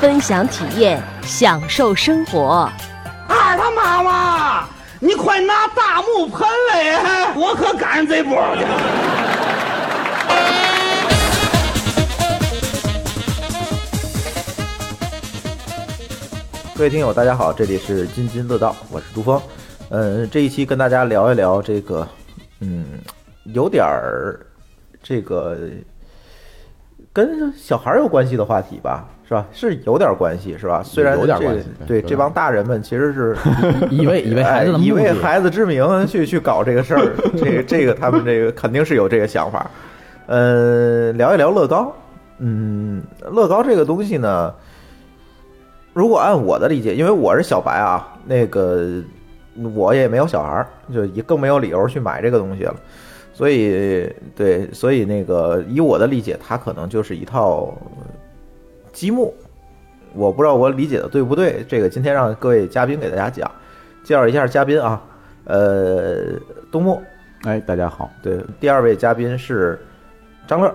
分享体验，享受生活。二他妈妈，你快拿大木盆来，我可赶上这波去。各位听友，大家好，这里是津津乐道，我是朱峰。嗯，这一期跟大家聊一聊这个，嗯，有点儿这个跟小孩儿有关系的话题吧，是吧？是有点关系，是吧？虽然有点关系对这帮大人们其实是以为以为孩子的哎以，为孩子之名去去搞这个事儿，这个这个他们这个肯定是有这个想法。呃，聊一聊乐高。嗯，乐高这个东西呢，如果按我的理解，因为我是小白啊，那个我也没有小孩儿，就也更没有理由去买这个东西了。所以，对，所以那个以我的理解，它可能就是一套积木。我不知道我理解的对不对，这个今天让各位嘉宾给大家讲，介绍一下嘉宾啊。呃，东木，哎，大家好，对，第二位嘉宾是张乐。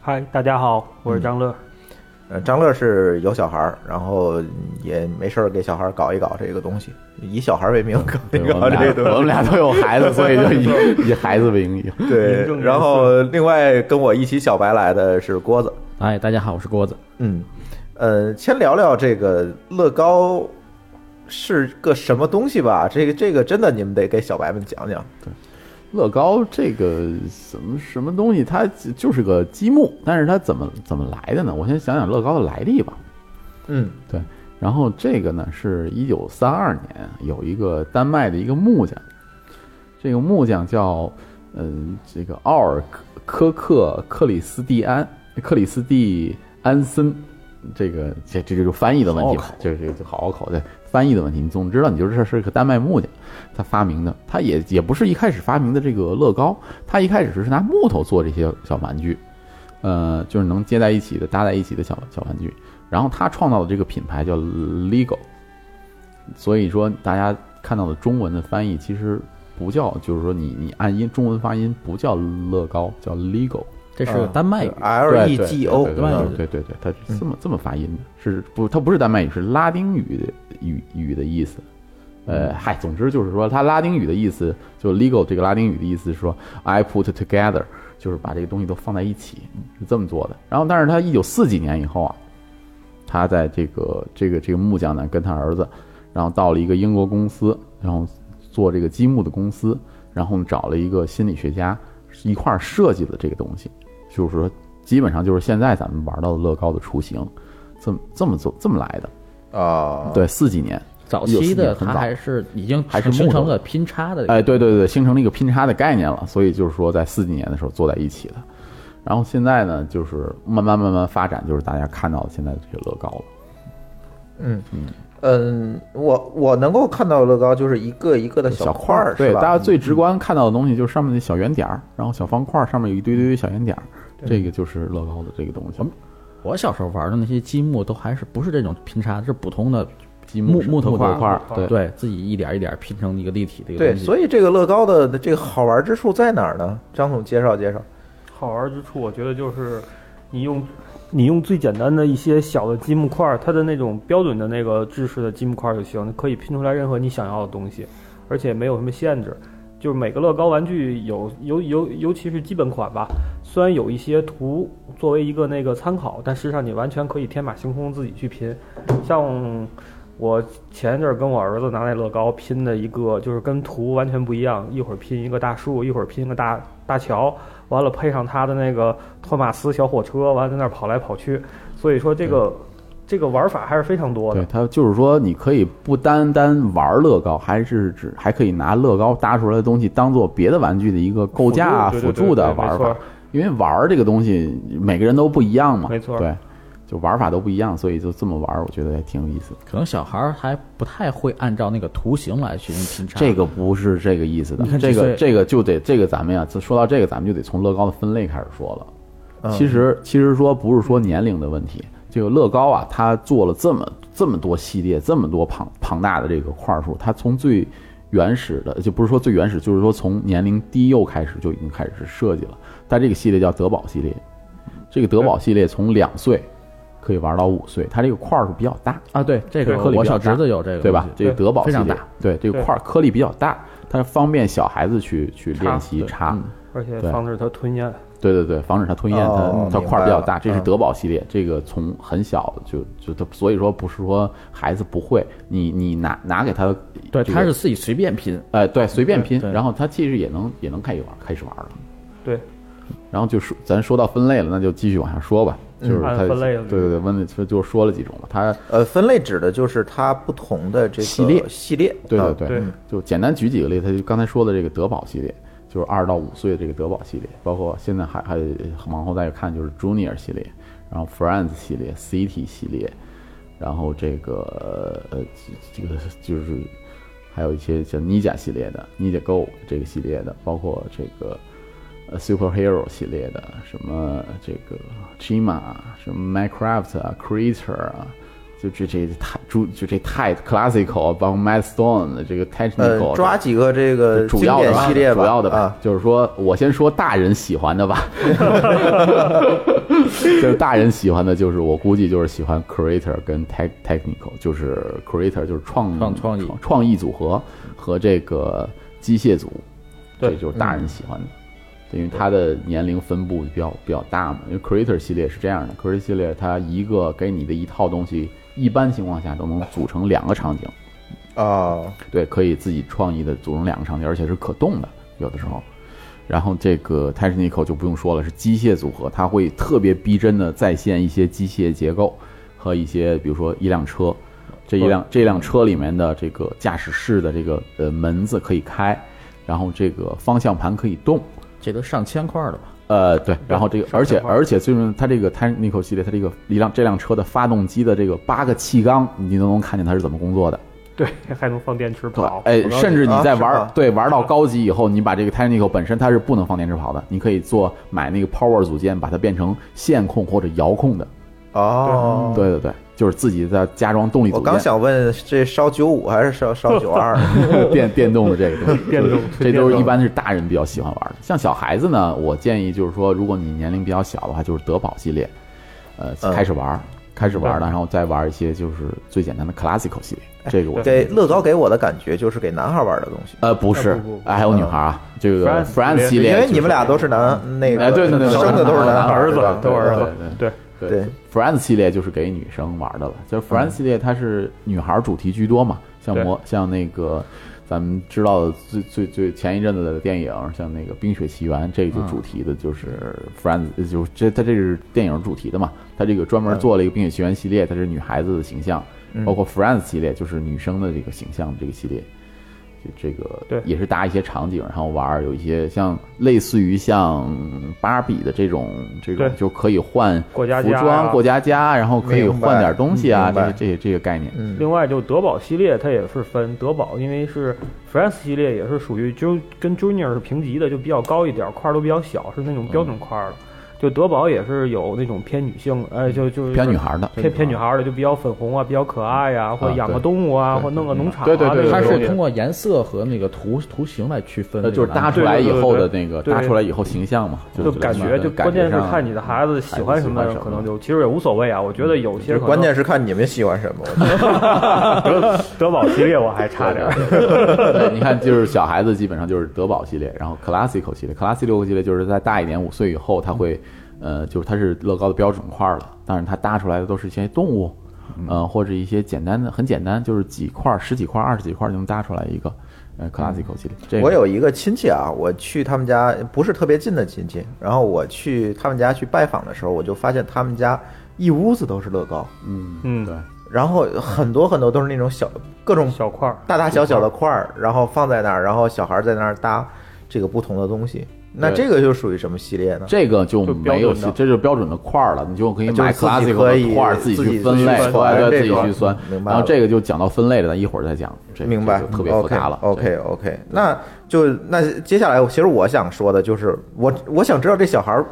嗨，大家好，我是张乐。呃，张乐是有小孩儿，然后也没事儿给小孩儿搞一搞这个东西，以小孩儿为名搞一搞这个东西。我们俩都有孩子，所以就以 以孩子为名义。对然后另外跟我一起小白来的是郭子。哎，大家好，我是郭子。嗯，呃，先聊聊这个乐高是个什么东西吧。这个这个真的你们得给小白们讲讲。乐高这个什么什么东西，它就是个积木，但是它怎么怎么来的呢？我先想想乐高的来历吧。嗯对然后这个呢，是一九三二年有一个丹麦的一个木匠，这个木匠叫嗯、这个奥尔科克克里斯蒂安克里斯蒂安森，这个这这就是翻译的问题吧好好口，这这这好好口对翻译的问题。你总知道，你就是这是个丹麦木匠，他发明的，他也也不是一开始发明的这个乐高，他一开始是拿木头做这些小玩具，呃，就是能接在一起的、搭在一起的小小玩具。然后他创造的这个品牌叫 Lego，所以说大家看到的中文的翻译其实不叫，就是说你你按音中文发音不叫乐高，叫 Lego。这是丹麦语，，L E G O，对对嗯对对对，它是这么这么发音的，是不？它不是丹麦语，是拉丁语的语语的意思。呃，嗨，总之就是说，它拉丁语的意思，就 legal 这个拉丁语的意思是说，I put together，就是把这个东西都放在一起，是这么做的。然后，但是他一九四几年以后啊，他在这个这个这个木匠呢，跟他儿子，然后到了一个英国公司，然后做这个积木的公司，然后找了一个心理学家一块儿设计了这个东西，就是说，基本上就是现在咱们玩到的乐高的雏形，这么这么做这么来的。啊，对，四几年，早期的它还是已经还是木头形成了拼插的。哎，对对对，形成了一个拼插的概念了，所以就是说在四几年的时候做在一起的，然后现在呢，就是慢慢慢慢发展，就是大家看到的现在的这些乐高了。嗯嗯嗯，我我能够看到乐高就是一个一个的小块儿，对，是吧大家最直观看到的东西就是上面的小圆点儿，然后小方块儿上面有一堆堆小圆点儿，这个就是乐高的这个东西。我小时候玩的那些积木都还是不是这种拼插，是普通的积木木木头块块儿，对对自己一点一点拼成一个立体的一个对，东西。所以这个乐高的这个好玩之处在哪儿呢？张总介绍介绍。好玩之处，我觉得就是你用你用最简单的一些小的积木块儿，它的那种标准的那个制式的积木块儿就行，可以拼出来任何你想要的东西，而且没有什么限制。就是每个乐高玩具有尤尤尤其是基本款吧，虽然有一些图作为一个那个参考，但实际上你完全可以天马行空自己去拼。像我前一阵儿跟我儿子拿那乐高拼的一个，就是跟图完全不一样，一会儿拼一个大树，一会儿拼一个大大桥，完了配上他的那个托马斯小火车，完了在那儿跑来跑去，所以说这个这个玩法还是非常多的对，。它就是说，你可以不单单玩乐高，还是指还可以拿乐高搭出来的东西当做别的玩具的一个构架啊、辅助的玩法。因为玩儿这个东西，每个人都不一样嘛。没错对，就玩法都不一样，所以就这么玩儿，我觉得也挺有意思。可能小孩儿还不太会按照那个图形来去拼插。这个不是这个意思的你看，这个这个就得这个咱们呀，说到这个，咱们就得从乐高的分类开始说了。嗯其实其实说不是说年龄的问题，这个乐高啊，它做了这么这么多系列，这么多庞庞大的这个块数，它从最原始的就不是说最原始，就是说从年龄低幼开始就已经开始设计了。它这个系列叫德宝系列，这个德宝系列从两岁可以玩到五岁，它这个块儿数比较大，啊，对，这个我小侄子有这个对吧这个德宝系列非常大，对这个块儿颗粒比较大，它方便小孩子去去练习插。嗯而且对防止它吞咽。对对对，防止它吞咽，哦它它块儿比较大。这是嗯德宝系列，这个从很小就就它，所以说不是说孩子不会，你你拿拿给他，对，这个他是自己随便拼，哎对随便拼，然后他其实也能也能开始玩开始玩了。对，然后就说咱说到分类了，那就继续往下说吧。就是它按分类了对对对，问就就说了几种了。它呃，分类指的就是它不同的这个系列系列，啊对对对，就简单举几个例子，他就刚才说的这个德宝系列，就是二到五岁的这个德宝系列，包括现在还还往后再看就是 Junior 系列，然后 Friends 系列、City 系列，然后这个呃这这个就是还有一些像 Ninja 系列的 Ninja Go 这个系列的，包括这个呃 Superhero 系列的，什么这个 Chima，什么 Minecraft 啊，Creator 啊。就这这太主就这太 classical，包括 Mad Stone 的这个 technical，呃，抓几个这个主要的吧系列吧，主要的吧，啊，就是说我先说大人喜欢的吧，就是大人喜欢的，就是我估计就是喜欢 creator 跟 tech technical，就是 creator 就是创创创意。创意组合和这个机械组，对。这就是大人喜欢的。因为它的年龄分布比较比较大嘛，因为 Creator 系列是这样的，Creator 系列它一个给你的一套东西，一般情况下都能组成两个场景，啊，对，可以自己创意的组成两个场景，而且是可动的，有的时候。然后这个 Technical 就不用说了，是机械组合，它会特别逼真的再现一些机械结构和一些，比如说一辆车，这一辆这辆车里面的这个驾驶室的这个呃门子可以开，然后这个方向盘可以动，这都上千块了吧？呃，对，然后这个，而且而且最重要，它这个 Technical 系列，它这个一辆这辆车的发动机的这个八个气缸，你都能看见它是怎么工作的。对，还能放电池跑，，哎，甚至你在玩、啊对玩到 高级以后，你把这个 Technical 本身它是不能放电池跑的，你可以做买那个 Power 组件，把它变成线控或者遥控的。哦，对对对，就是自己在加装动力组件。我刚想问，这烧九五还是烧烧九二？电电动的这个东西，电动这都是一般是大人比较喜欢玩的。像小孩子呢，我建议就是说，如果你年龄比较小的话，就是德宝系列，呃，嗯开始玩，开始玩了，然后再玩一些就是最简单的 Classical 系列。这个我给乐高给我的感觉就是给男孩玩的东西，呃不是还有女孩啊，这个 France France 系因，为你们俩都是男那个，哎对对对，生的都是男孩儿子都是儿子对对 Friends 系列就是给女生玩的了，就是 Friends 系列它是女孩主题居多嘛，像对。魔像那个咱们知道的最最最前一阵子的电影，像那个《冰雪奇缘》，这个就主题的就是 Friends，就是这它这是电影主题的嘛，它这个专门做了一个《冰雪奇缘》系列，它是女孩子的形象，包括 Friends 系列就是女生的这个形象这个系列。就这个对也是搭一些场景，然后玩儿，有一些像类似于像芭比的这种这种对就可以换过家家服装、过家家，然后可以换点东西啊，这些这些这个概念。嗯，另外，就德宝系列它也是分德宝，因为是 France 系列也是属于就跟 Junior 是平级的，就比较高一点，块儿都比较小，是那种标准块儿的。就德宝也是有那种偏女性，呃，就就是偏女孩的，偏偏女孩的，就比较粉红啊，比较可爱呀、或者养个动物啊，或弄个农场啊，对对对对它是通过颜色和那个图图形来区分就是，搭出来以后的那个搭出来以后形象嘛，就感觉就关键是看你的孩子喜欢什么，可能就其实也无所谓啊。我觉得有些关键是看你们喜欢什么。德 德宝系列我还差点 你看，就是小孩子基本上就是德宝系列，然后 classical 系列，classical 系列就是在大一点，五岁以后，他会，呃，就是它是乐高的标准块了，但是它搭出来的都是一些动物，呃，或者一些简单的，很简单，就是几块、十几块、二十几块就能搭出来一个，呃，classical 系列。这个我有一个亲戚啊，我去他们家不是特别近的亲戚，然后我去他们家去拜访的时候，我就发现他们家一屋子都是乐高，嗯嗯。对，然后很多很多都是那种小各种小块儿，大大小小的块儿，然后放在那儿，然后小孩在那儿搭这个不同的东西。那这个就属于什么系列呢？这个就没有这就是标准的块儿了，你就可以买就是自己 classic 可以的块儿自己去分类，自己去对对，自己去算。明白然后这个就讲到分类了，咱一会儿再讲。这明白就特别复杂了。OK OK，那就那接下来，其实我想说的就是，我我想知道这小孩儿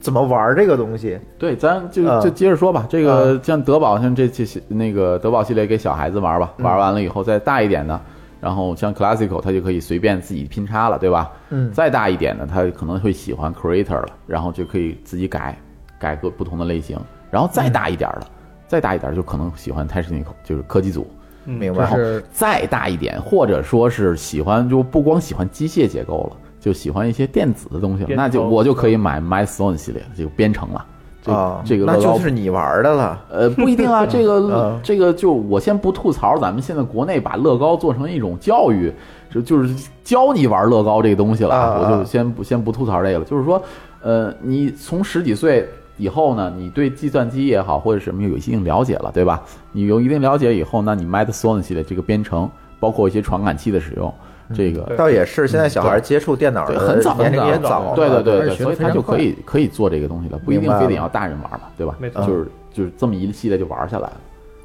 怎么玩这个东西。对，咱就嗯就接着说吧。这个像德宝，像这这些那个德宝系列给小孩子玩吧，嗯玩完了以后再大一点的，然后像 classical，他就可以随便自己拼插了，对吧？嗯再大一点的，他可能会喜欢 creator 了，然后就可以自己改改个不同的类型。然后再大一点的，再大一点就可能喜欢 technical，就是科技组。明白？然后再大一点，或者说是喜欢就不光喜欢机械结构了，就喜欢一些电子的东西了，那就我就可以买 Milestone 系列这个编程了。这啊，这个那就是你玩的了。呃，不一定啊，这个嗯这个就我先不吐槽，咱们现在国内把乐高做成一种教育，就就是教你玩乐高这个东西了，啊我就先不先不吐槽这个了。就是说，呃，你从十几岁以后呢，你对计算机也好或者什么有一定了解了，对吧？你有一定了解以后，那你 m a d s o n 系列这个编程，包括一些传感器的使用，这个倒也是，现在小孩接触电脑，的很早年龄也很早对对对所以他就可以可以做这个东西了，不一定非得要大人玩嘛，对吧？就是就是这么一系列就玩下来了。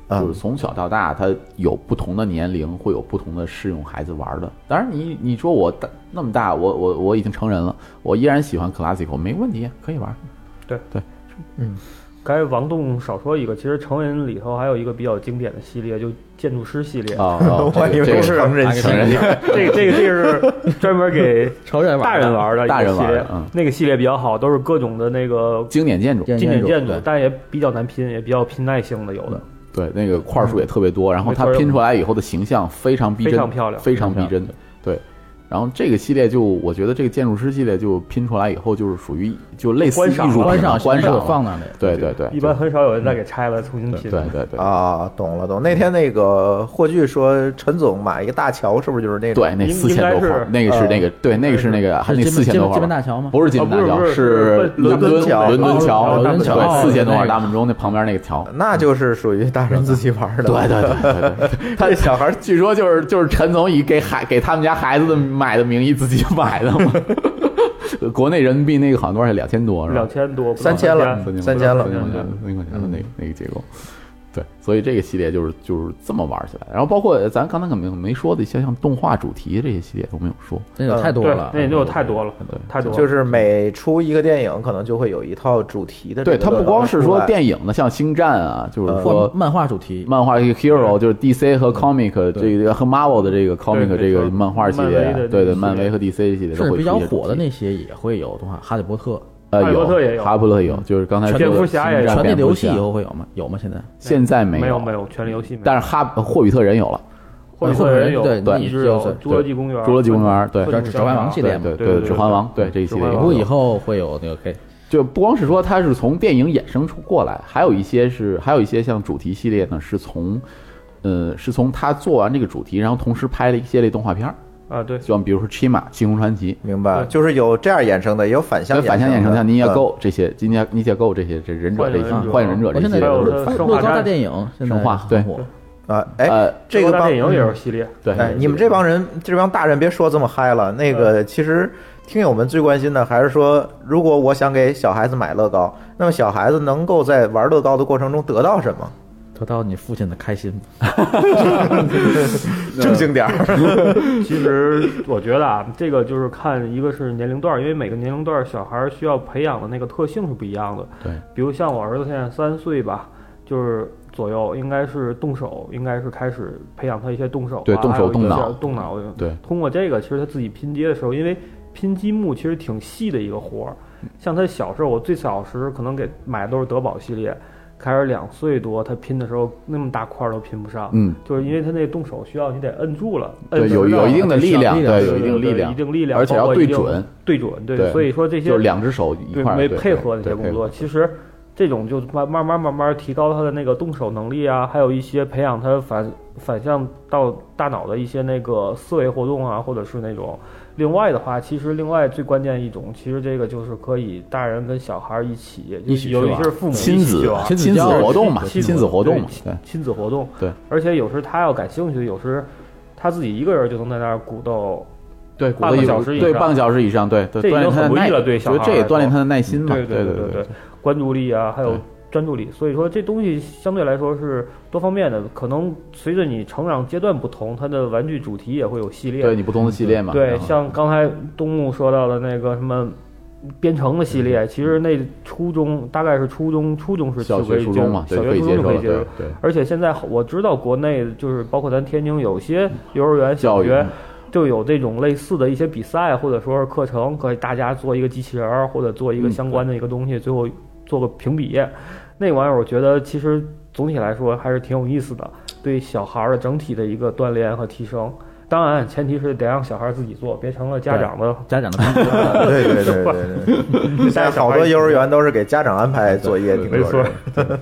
嗯就是从小到大，他有不同的年龄，会有不同的适用孩子玩的。当然你，你说我大那么大，我我我已经成人了，我依然喜欢 classical，没问题，可以玩。刚才王栋少说一个，其实成人里头还有一个比较经典的系列，就建筑师系列。啊啊，我以为这个是成人系列。这个这个这个是专门给成人玩的大人玩的大人系列玩的嗯，那个系列比较好，都是各种的那个经典建筑，经典建筑，但也比较难拼，也比较拼耐性的有的。对，那个块数也特别多，然后它拼出来以后的形象非常逼真，非常漂亮非常逼真。对，然后这个系列就我觉得这个建筑师系列就拼出来以后就是属于就类似艺观赏术品观赏观赏放那里。对对对，一般很少有人再给拆了重新拼。对对对。啊，懂了懂。那天那个霍炬说，陈总买一个大桥，是不是就是那种？对，那应四千多块那个是呃那个，对，那个是那个，还那四千多块金门大桥吗？不是金门大桥，是伦伦敦桥伦敦桥，哦伦敦桥对，四千多块大本钟那旁边那个桥。那就是属于大人自己玩的。对对对对 对，他小孩据说就是就是陈总以给孩给他们家孩子的买的名义自己买的嘛。国内人民币那个好像多少钱？两千多是吧两？千多，三千了三三千了三千块钱，三千块钱的那个那个结构。对，所以这个系列就是就是这么玩起来。然后包括咱刚才可能没说的一些像动画主题这些系列都没有说。那个太多了，，那也就太多了，对太多了。就是每出一个电影，可能就会有一套主题的对，它不光是说，电影的，像星战啊，就是说漫画主题，漫画一个 hero 就是 DC 和 comic 这个和 Marvel 的这个 comic 这个漫画系列，对对，漫威和 DC 系列都会比较火的那些也会有动画，《哈利波特》呃哈利波特也有。哈利波特有，就是刚才说的蝙蝠侠也有。星战传递游戏以后会有吗？有吗？现在？现在没有。没有，权力游戏没有。但是哈霍比特人有了，霍比特人有，对对一直有就是侏罗纪公园，侏罗纪公园对。各种指环王系列嘛对对对，指环王对这一系列不过以后会有那个 K 就不光是说它是从电影衍生出过来，还有一些是还有一些像主题系列呢，是从呃是从他做完这个主题，然后同时拍了一系列动画片儿，啊，对，就像比如说《骑马》《星空传奇》。明白，就是有这样衍生的，也有反向反向衍生，像 Ninja 嗯 Go 这些，尼加尼加 Go 这些，这忍者这些幻影忍者，幻影忍者这些我现在有生化乐高大战电影，生化对很火。啊，哎，呃，这个帮大电影也是系列，对，哎，你们这帮人，这帮大人别说这么嗨了。那个，其实听友们最关心的还是说，如果我想给小孩子买乐高，那么小孩子能够在玩乐高的过程中得到什么？得到你父亲的开心，正经点儿。其实我觉得啊，这个就是看一个是年龄段儿，因为每个年龄段儿小孩儿需要培养的那个特性是不一样的。对，比如像我儿子现在三岁吧，就是左右，应该是动手，应该是开始培养他一些动手、啊，对动手动脑动脑。对，通过这个，其实他自己拼接的时候，因为拼积木其实挺细的一个活儿。像他小时候，我最小时可能给买的都是德宝系列，开始两岁多，他拼的时候那么大块儿都拼不上。嗯，就是因为他那动手需要你得摁住了，对，摁实了有有一定的力量，对，有一定力量一，定力量，而且要对准，对准，对，所以说这些就是两只手一对块儿没配合的对对这些工作，其实这种就慢慢慢慢慢提高他的那个动手能力啊，还有一些培养他反反向到大脑的一些那个思维活动啊，或者是那种。另外的话，其实另外最关键一种，其实这个就是可以大人跟小孩儿一起，有一起去玩一些是父母亲子亲子活动嘛，亲亲子活动嘛，对，亲子活动。对，而且有时他要感兴趣，有时他自己一个人就能在那儿鼓捣对，鼓半个小时以上。对半个小时以上，对对，这已经锻炼他的耐，很不易了对小孩来说这也锻炼他的耐心嘛，对对对对，关注力啊，还有对专注力，所以说这东西相对来说是多方面的，可能随着你成长阶段不同，它的玩具主题也会有系列。对你不同的系列嘛，对像刚才东木说到的那个什么编程的系嗯列，其实那初中大概是初中，初中是小学、初中嘛，小学、初中就可以接受。对，而且现在我知道国内就是包括咱天津有些幼儿园、小学就有这种类似的一些比赛或者说是课程，可以大家做一个机器人儿或者做一个嗯相关的一个东西，最后做个评比。那玩意儿我觉得其实总体来说还是挺有意思的，对小孩儿的整体的一个锻炼和提升。当然，前提是得让小孩儿自己做，别成了家长的家长的 工作对对对对 对，现在好多幼儿园都是给家长安排作业，挺多没错人。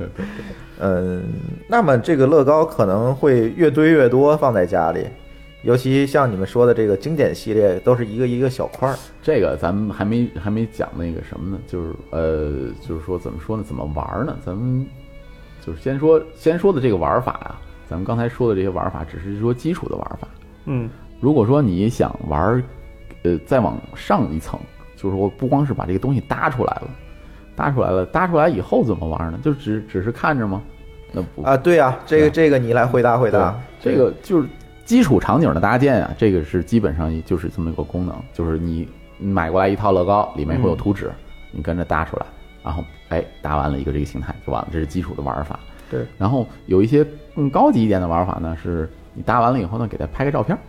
嗯，那么这个乐高可能会越堆越多放在家里，尤其像你们说的这个经典系列，都是一个一个小块儿。这个咱们还没还没讲那个什么呢，就是呃，就是说怎么说呢，怎么玩儿呢？咱们就是先说先说的这个玩法啊，咱们刚才说的这些玩法只是说基础的玩法。嗯如果说你想玩儿，呃，再往上一层，就是说不光是把这个东西搭出来了，搭出来了，搭出来以后怎么玩呢？就只只是看着吗？那不啊，对呀、这个这个你来回答回答。这个就是基础场景的搭建啊，这个是基本上就是这么一个功能，就是你买过来一套乐高，里面会有图纸，你跟着搭出来，然后哎搭完了一个这个形态就完了，这是基础的玩法。对，然后有一些更高级一点的玩法呢，是你搭完了以后呢，给它拍个照片儿。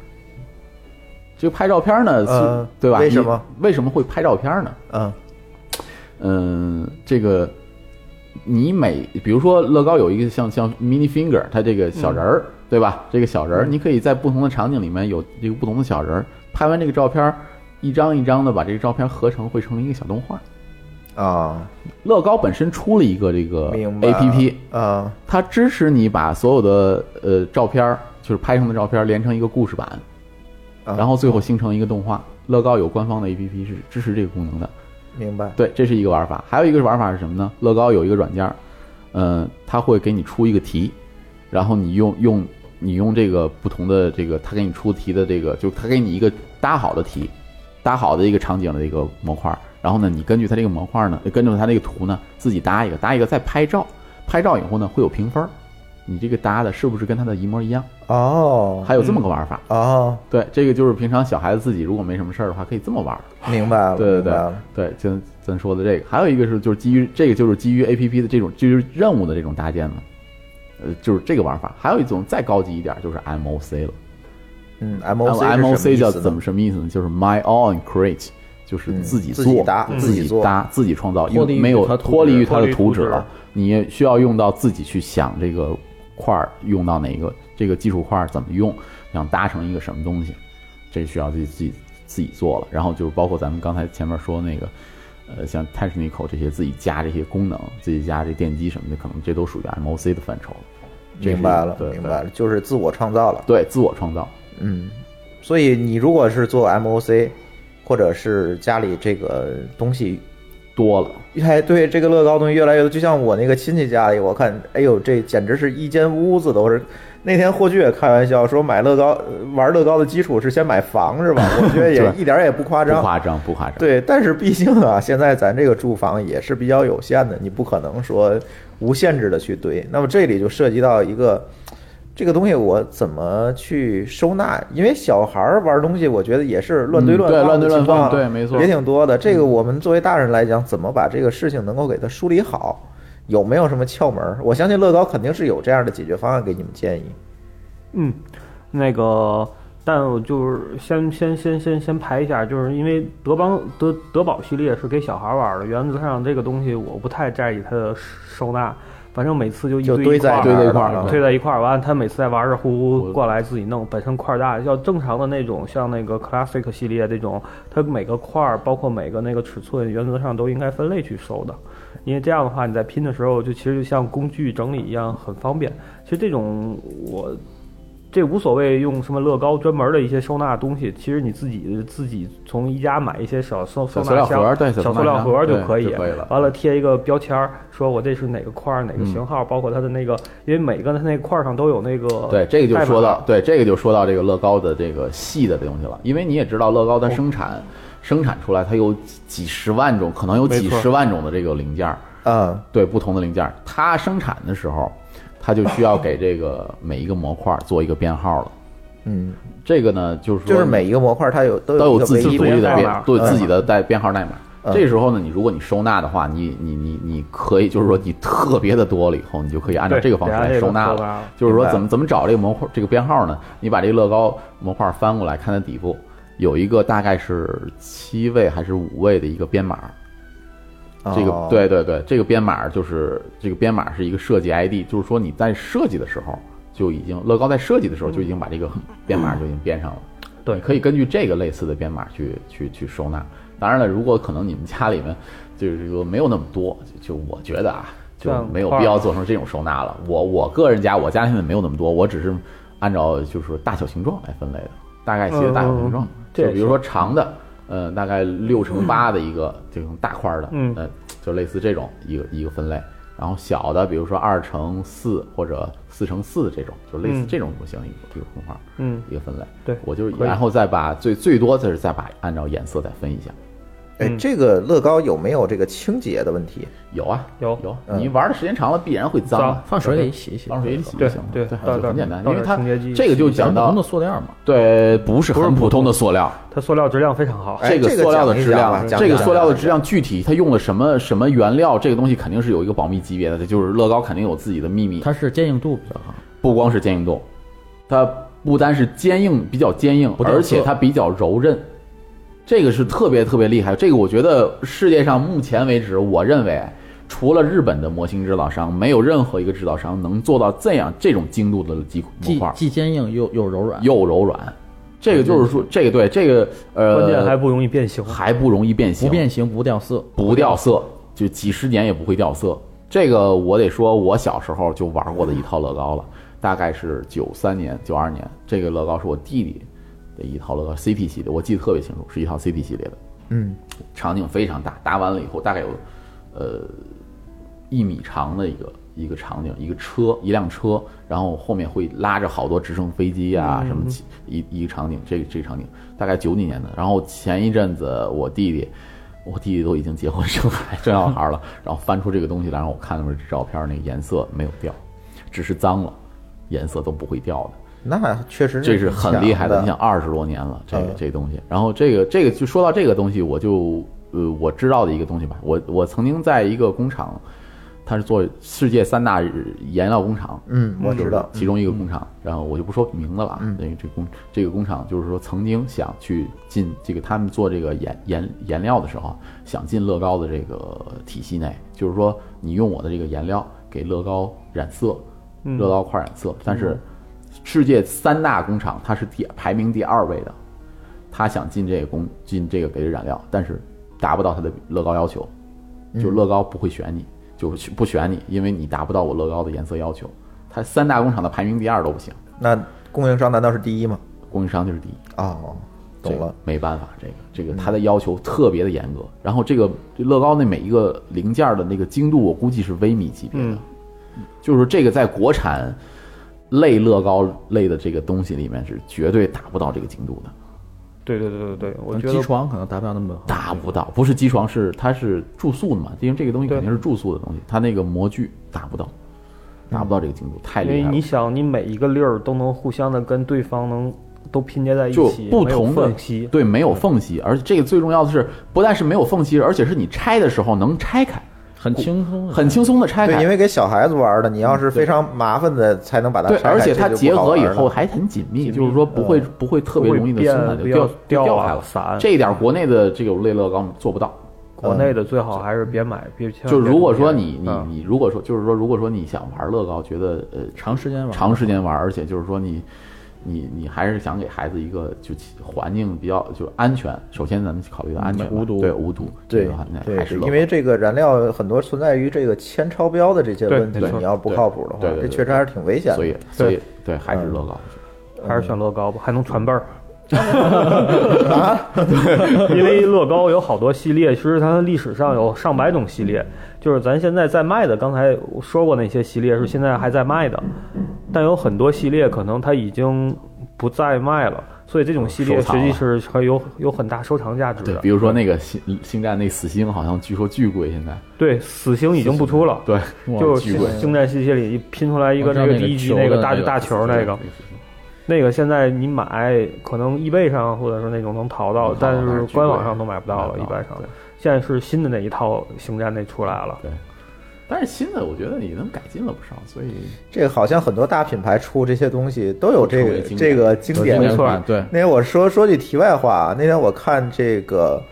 这个拍照片儿呢，对吧？为什么为什么会拍照片儿呢？嗯嗯，这个你每比如说乐高有一个像像 mini finger，它这个小人儿，对吧？这个小人儿，你可以在不同的场景里面有这个不同的小人儿，拍完这个照片儿，一张一张的把这个照片合成，会成一个小动画。啊，乐高本身出了一个这个明白 A P P，啊它支持你把所有的呃照片儿，就是拍成的照片儿连成一个故事版，啊然后最后形成一个动画。乐高有官方的 A P P 是支持这个功能的。明白。对，这是一个玩法。还有一个玩法是什么呢？乐高有一个软件儿，嗯、它会给你出一个题，然后你用用你用这个不同的这个，他给你出题的这个，就他给你一个搭好的题，搭好的一个场景的一个模块儿，然后呢，你根据他这个模块儿呢，跟着他这个图呢，自己搭一个，搭一个再拍照，拍照以后呢会有评分儿，你这个搭的是不是跟他的一模一样？哦。还有这么个玩法。哦，对，这个就是平常小孩子自己如果没什么事儿的话，可以这么玩儿。明白了，对对对对，就咱说的这个，还有一个是就是基于这个就是基于 A P P 的这种就是任务的这种搭建嘛，呃，就是这个玩法。还有一种再高级一点，就是 M O C 了。嗯，M O C M O C 叫怎怎么什么意思呢？就是 My and Create，就是嗯自己做、自己搭自自己做搭、自己创造，因为没有它脱离于它的图纸了，你也需要用到自己去想这个块儿用到哪个这个基础块儿怎么用，想搭成一个什么东西，这需要自己自己自己做了。然后就是包括咱们刚才前面说那个。呃，像 Technical 这些自己加这些功能，自己加这电机什么的，可能这都属于 MOC 的范畴了。明白了，明白了，就是自我创造了。对，自我创造。嗯，所以你如果是做 M O C，或者是家里这个东西，多了，哎，对这个乐高东西越来越多，就像我那个亲戚家里，我看，哎呦，这简直是一间屋子都是。那天霍炬也开玩笑说，买乐高呃玩乐高的基础是先买房是吧？我觉得也一点也不夸张。不夸张，不夸张。对，但是毕竟啊，现在咱这个住房也是比较有限的，你不可能说无限制的去堆。那么这里就涉及到一个，这个东西我怎么去收纳？因为小孩儿玩东西，我觉得也是乱堆嗯对乱放乱堆乱放对没错嗯也挺多的。这个我们作为大人来讲，怎么把这个事情能够给它梳理好？有没有什么窍门儿？我相信乐高肯定是有这样的解决方案给你们建议。嗯，那个，但我就是先先先先先排一下，就是因为德邦德德宝系列是给小孩玩的，原则上这个东西我不太在意它的收纳，反正每次就一堆在一块儿堆在一块儿了推在一块儿，完了他每次在玩着呼呼过来自己弄，本身块儿大，要正常的那种像那个 classic 系列这种，它每个块儿包括每个那个尺寸，原则上都应该分类去收的，因为这样的话你在拼的时候就其实就像工具整理一样很方便。其实这种我这无所谓用什么乐高专门的一些收纳东西，其实你自己自己从宜家买一些小收收纳小塑料盒箱、对小塑料盒就可以就可以了完了贴一个标签儿，说我这是哪个块儿、哪个型号，包括它的那个，因为每个它那块儿上都有那个对，这个就说到对这个就说到这个乐高的这个细的东西了，因为你也知道乐高它生产、生产出来它有几几十万种，可能有几十万种的这个零件儿，啊，对不同的零件儿，它生产的时候，它就需要给这个每一个模块儿做一个编号了。嗯，这个呢，就是说就是每一个模块它有都都有自己独立的编代码，对嗯自己的代编号代码。嗯这时候呢，你如果你收纳的话，你你你你可以，就是说你特别的多了以后，你就可以按照这个方式来收纳了。收纳了就是说怎么怎么找这个模块这个编号呢？你把这个乐高模块翻过来，看它底部有一个大概是七位还是五位的一个编码。这个哦对对对，这个编码就是这个编码是一个设计 ID，就是说你在设计的时候就已经乐高在设计的时候就已经把这个编码就已经编上了。对可以根据这个类似的编码去去去收纳。当然了，如果可能你们家里面就是说没有那么多，就就我觉得啊，就没有必要做成这种收纳了。我我个人家我家现在没有那么多，我只是按照就是说大小形状来分类的，大概其的大小形状嗯。就比如说长的，呃，大概六乘八的一个这种大块儿的，嗯呃，就类似这种一个一个分类。然后小的，比如说二乘四或者四乘四这种，就类似嗯这种模型一个一个空块，嗯一个分类。对我就然后再把最最多就是再把按照颜色再分一下。哎，嗯这个乐高有没有这个清洁的问题？有啊，有有，嗯你玩的时间长了必然会脏啊，放水里洗一洗，放水里洗就对行了。对对，很简单，因为它这个就讲普通的塑料嘛，对，不是不是很普通的的塑料，它塑料质量非常好。哎这个塑料的质量这个塑料的质量具体它用了什么什么原料，这个东西肯定是有一个保密级别的，就是乐高肯定有自己的秘密。它是坚硬度比较好，不光是坚硬度，它不单是坚硬，比较坚硬，而且它比较柔韧，这个是特别特别厉害。这个我觉得世界上目前为止，我认为除了日本的模型制造商，没有任何一个制造商能做到这样这种精度的机模既块，既坚硬又又柔软，又柔软。这个就是说，这个对这个呃，关键还不容易变形。还不容易变形，不变形不掉色，不掉色，就几十年也不会掉色。这个我得说，我小时候就玩过的一套乐高了，大概是九三年、九二年。这个乐高是我弟弟的一套乐高 CP 系列，我记得特别清楚，是一套 CP 系列的，嗯，场景非常大，搭完了以后大概有呃一米长的一个一个场景，一个车，一辆车，然后后面会拉着好多直升飞机啊，什么其一一个场景，这个这个场景大概九几年的。然后前一阵子我弟弟，我弟弟都已经结婚生孩 生小孩了，然后翻出这个东西来让我看了这照片，那个颜色没有掉，只是脏了，颜色都不会掉的。那确实这是很厉害的，你想想，二十多年了，这个嗯。这个东西。然后这个这个就说到这个东西，我就呃我知道的一个东西吧，我我曾经在一个工厂，它是做世界三大颜料工厂，嗯，我知道，其中一个工厂，然后我就不说名字了啊。嗯。这个这工这个工厂就是说曾经想去进这个他们做这个颜颜颜料的时候，想进乐高的这个体系内，就是说你用我的这个颜料给乐高染色，嗯。乐高块染色，但是世界三大工厂它是第排名第二位的，他想进这个工进这个给染料，但是达不到他的乐高要求，就乐高不会选你，就不选你，因为你达不到我乐高的颜色要求。他三大工厂的排名第二都不行，那供应商难道是第一吗？供应商就是第一。哦，懂了，没办法，这个这个他的要求特别的严格。然后这个乐高那每一个零件的那个精度，我估计是微米级别的，嗯就是这个在国产类乐高类的这个东西里面是绝对达不到这个精度的，对对对对对，我觉得机床可能达不到那么好达不到。不是机床，是它是注塑的嘛，因为这个东西肯定是注塑的东西，它那个模具达不到，达不到这个精度，太厉害了因为你。想，你每一个粒儿都能互相的跟对方能都拼接在一起，就不同的缝隙。对，没有缝隙，而且这个最重要的是，不但是没有缝隙，而且是你拆的时候能拆开，很轻松，很轻松的拆对，开。因为给小孩子玩的，你要是非常麻烦的才能把它，拆开而且它结合以后还很紧密，就是说不会不会特别容易的松散，掉掉啊掉开了。散。这一点国内的这个类乐高做不到。国内的最好还是别买，就如果说你你你如果说就是说如果说你想玩乐高，觉得呃长时间玩，长时间玩，而且就是说你你你还是想给孩子一个就环境比较就安全。首先咱们考虑到安全，无毒对无毒，对这个因为这个燃料很多存在于这个铅超标的这些问题你要不靠谱的话这确实还是挺危险的。所以所以对还是乐高。还是选乐高吧，还能传辈儿。啊，因为乐高有好多系列，其实它历史上有上百种系列，就是咱现在在卖的。刚才我说过那些系列是现在还在卖的，但有很多系列可能它已经不再卖了，所以这种系列实际是还有有很大收藏价值对，的。比如说那个星星战那死星，好像据说巨贵，现在对，死星已经不出了，对，就巨贵。星战系列里拼出来一个那个那个第一集球那个大大球那个，那个现在你买可能易贝上或者是那种能淘到但是官网上都买不到了，一般上。现在是新的那一套星战那出来了，但是新的我觉得也能改进了不少，所以这个好像很多大品牌出这些东西都有这个这个经典。没错。啊对，那天我说说句题外话，那天我看这个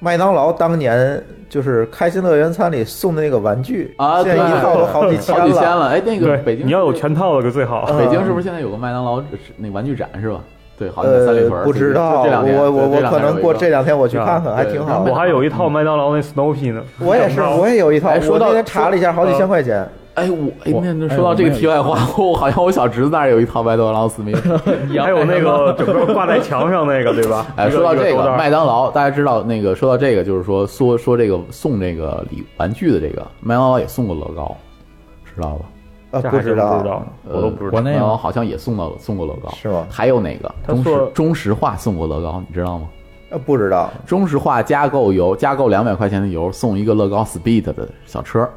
麦当劳当年就是开心乐园餐里送的那个玩具啊，现在一套都好几千好几千了。哎，那个对北，京你要有全套的就最好。嗯北京是不是现在有个麦当劳那玩具展是吧？对，好像在三里屯呃，不知道，这两天我我我可能过这两天我去啊看看，还挺好。我还有一套麦当劳那 Snoopy 呢，我也是，我也有一套。哎说到我那天查了一下，好几千块钱。哎，我哎，那那哎说到这个题外话，我好像我小侄子那儿有一套麦当劳思密达。还有那个整个挂在墙上那个，对吧？哎，说到这个麦当劳，大家知道那个说到这个，就是说说说这个送这个礼玩具的这个麦当劳也送过乐高，知道吧？啊，不知道不知道，我都不知道。国内有麦当劳好像也送到送过乐高，是吗？还有哪个中石中石化送过乐高，你知道吗？呃，不知道。中石化加购油加购两百块钱的油送一个乐高 Speed 的小车，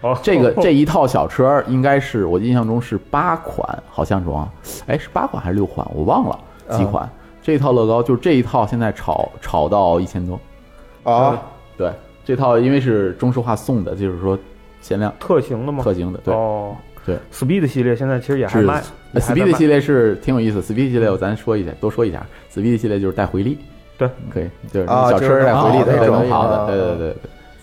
哦，这个 这一套小车应该是我印象中是八款，好像是啊，哎是八款还是六款，我忘了几款。这一套乐高就这一套现在炒炒到一千多，啊，对，这套因为是中石化送的，就是说限量。特型的吗？特型的，对。哦，对，Speed 系列现在其实也还卖 Speed 卖。系列是挺有意思，Speed 系列我咱说一下，多说一下，Speed 系列就是带回力，对，可以，就是啊小车带回力的，对，那种啊能跑的，对对对对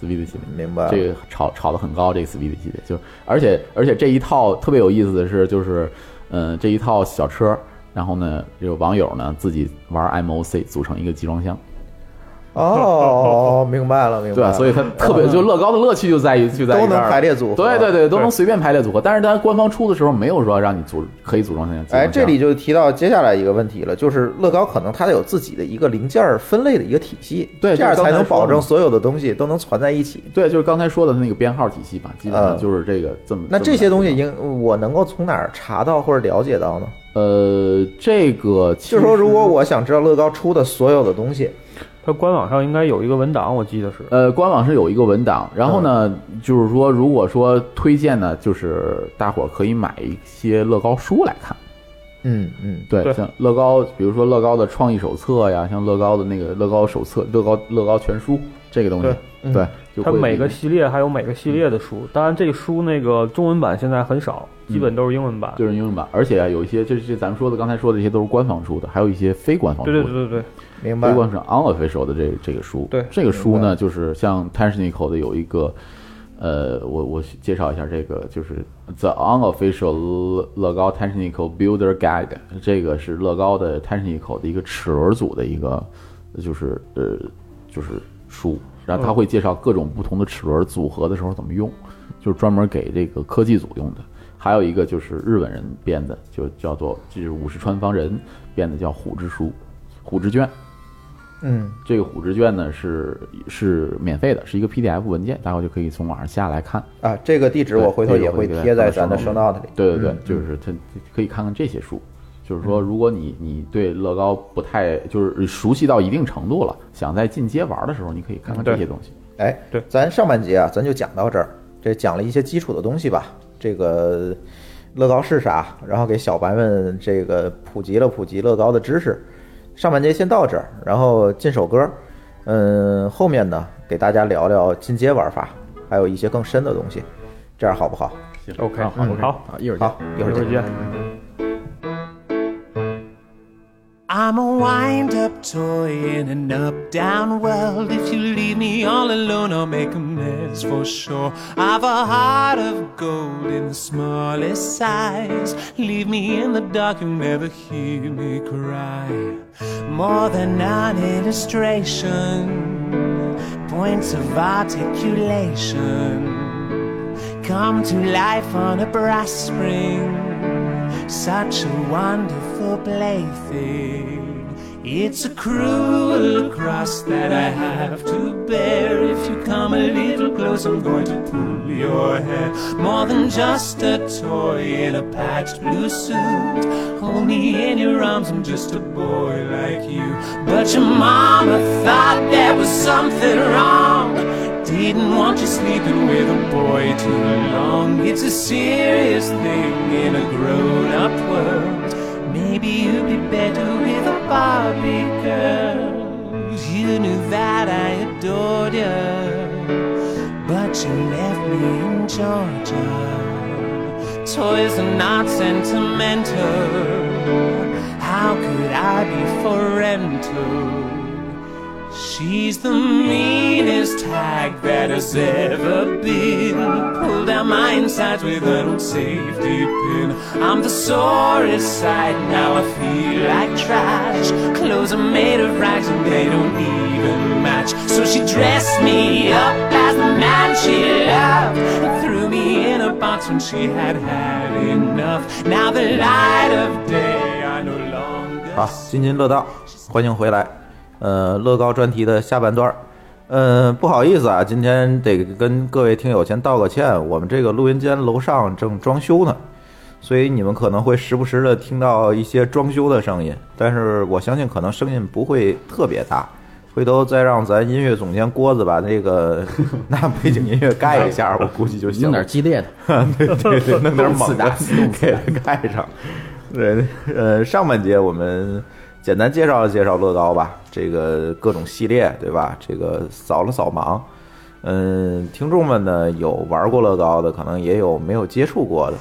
，Speed 系列。明白。这个炒炒的很高，这个 Speed 系列就，而且而且这一套特别有意思的是，就是，嗯、这一套小车，然后呢，这个网友呢自己玩 MOC 组成一个集装箱，哦，明白了，明白了。对？所以它特别就乐高的乐趣就在于就在于都能排列组合。对对对，都能随便排列组合，但是它官方出的时候没有说让你组可以组装成哎，这里就提到接下来一个问题了，就是乐高可能它得有自己的一个零件儿分类的一个体系，对这样才能保证所有的东西都能攒在一起。对，就是刚才说的那个编号体系吧，基本上嗯就是这个这么。那这些东西这么应我能够从哪儿查到或者了解到呢？呃，这个其就是说，如果我想知道乐高出的所有的东西，它官网上应该有一个文档，我记得是。呃，官网是有一个文档，然后呢，就是说，如果说推荐呢，就是大伙儿可以买一些乐高书来看，嗯嗯，对，对。像乐高，比如说乐高的创意手册呀，像乐高的那个乐高手册、乐高乐高全书这个东西，对嗯对，就它每个系列还有每个系列的书，当然这个书那个中文版现在很少，基本都是英文版。就是英文版，而且啊，有一些这这咱们说的刚才说的这些都是官方出的，还有一些非官方出的，对对对对对，明白非。官是 unofficial 的这这个书。对这个书呢，就是像 Technical 的有一个，呃，我我介绍一下这个，就是 The Unofficial 乐高 Technical Builder Guide，这个是乐高的 Technical 的一个齿轮组的一个，就是呃就是书，然后他会介绍各种不同的齿轮组合的时候怎么用，就是专门给这个科技组用的。还有一个就是日本人编的，就叫做就是五十川方人编的叫虎之书，虎之卷。嗯，这个虎之卷呢是是免费的，是一个 PDF 文件，大家就可以从网上下来看。啊，这个地址我回头也会贴在咱的 show note 里。对对对，嗯就是它可以看看这些书。就是说，如果你你对乐高不太就是熟悉到一定程度了，想在进阶玩的时候，你可以看看这些东西。哎，对咱上半节啊，咱就讲到这儿，这讲了一些基础的东西吧。这个乐高是啥，然后给小白们这个普及了普及乐高的知识。上半节先到这儿，然后进首歌，嗯，后面呢给大家聊聊进阶玩法，还有一些更深的东西，这样好不好？行 OK，好好。，一会儿见一会儿。见。I'm a wind up toy in an up down world. If you leave me all alone, I'll make a mess for sure. I've a heart of gold in the smallest size. Leave me in the dark, you'll never hear me cry. More than an illustration, points of articulation come to life on a brass spring such a wonderful plaything. It's a cruel cross that I have to bear. If you come a little close, I'm going to pull your hair. More than just a toy in a patched blue suit. Hold me in your arms, I'm just a boy like you. But your mama thought there was something wrong. Didn't want you sleeping with a boy too long. It's a serious thing in a grown up world. Maybe you'd be better with a Barbie girl. You knew that I adored you, but you left me in Georgia. Toys are not sentimental. How could I be for rental? She's the meanest hag that has ever been. Pulled out my insides with an old safety pin. I'm the sorest sight, now I feel like trash. Clothes are made of rags and they don't even match. So she dressed me up as the man she loved. And threw me in a box when she had had enough. Now the light of day I no longer 好，津津乐道，欢迎回来。 呃，乐高专题的下半段儿。嗯，不好意思啊，今天得跟各位听友先道个歉，我们这个录音间楼上正装修呢，所以你们可能会时不时的听到一些装修的声音，但是我相信可能声音不会特别大。回头再让咱音乐总监郭子把那个 拿背景音乐盖一下，我估计就行。弄点激烈的，对对对，弄点猛的给它盖上。对，呃，上半节我们简单介绍介绍乐高吧，这个各种系列，对吧？这个扫了扫盲。嗯，听众们呢有玩过乐高的，可能也有没有接触过的。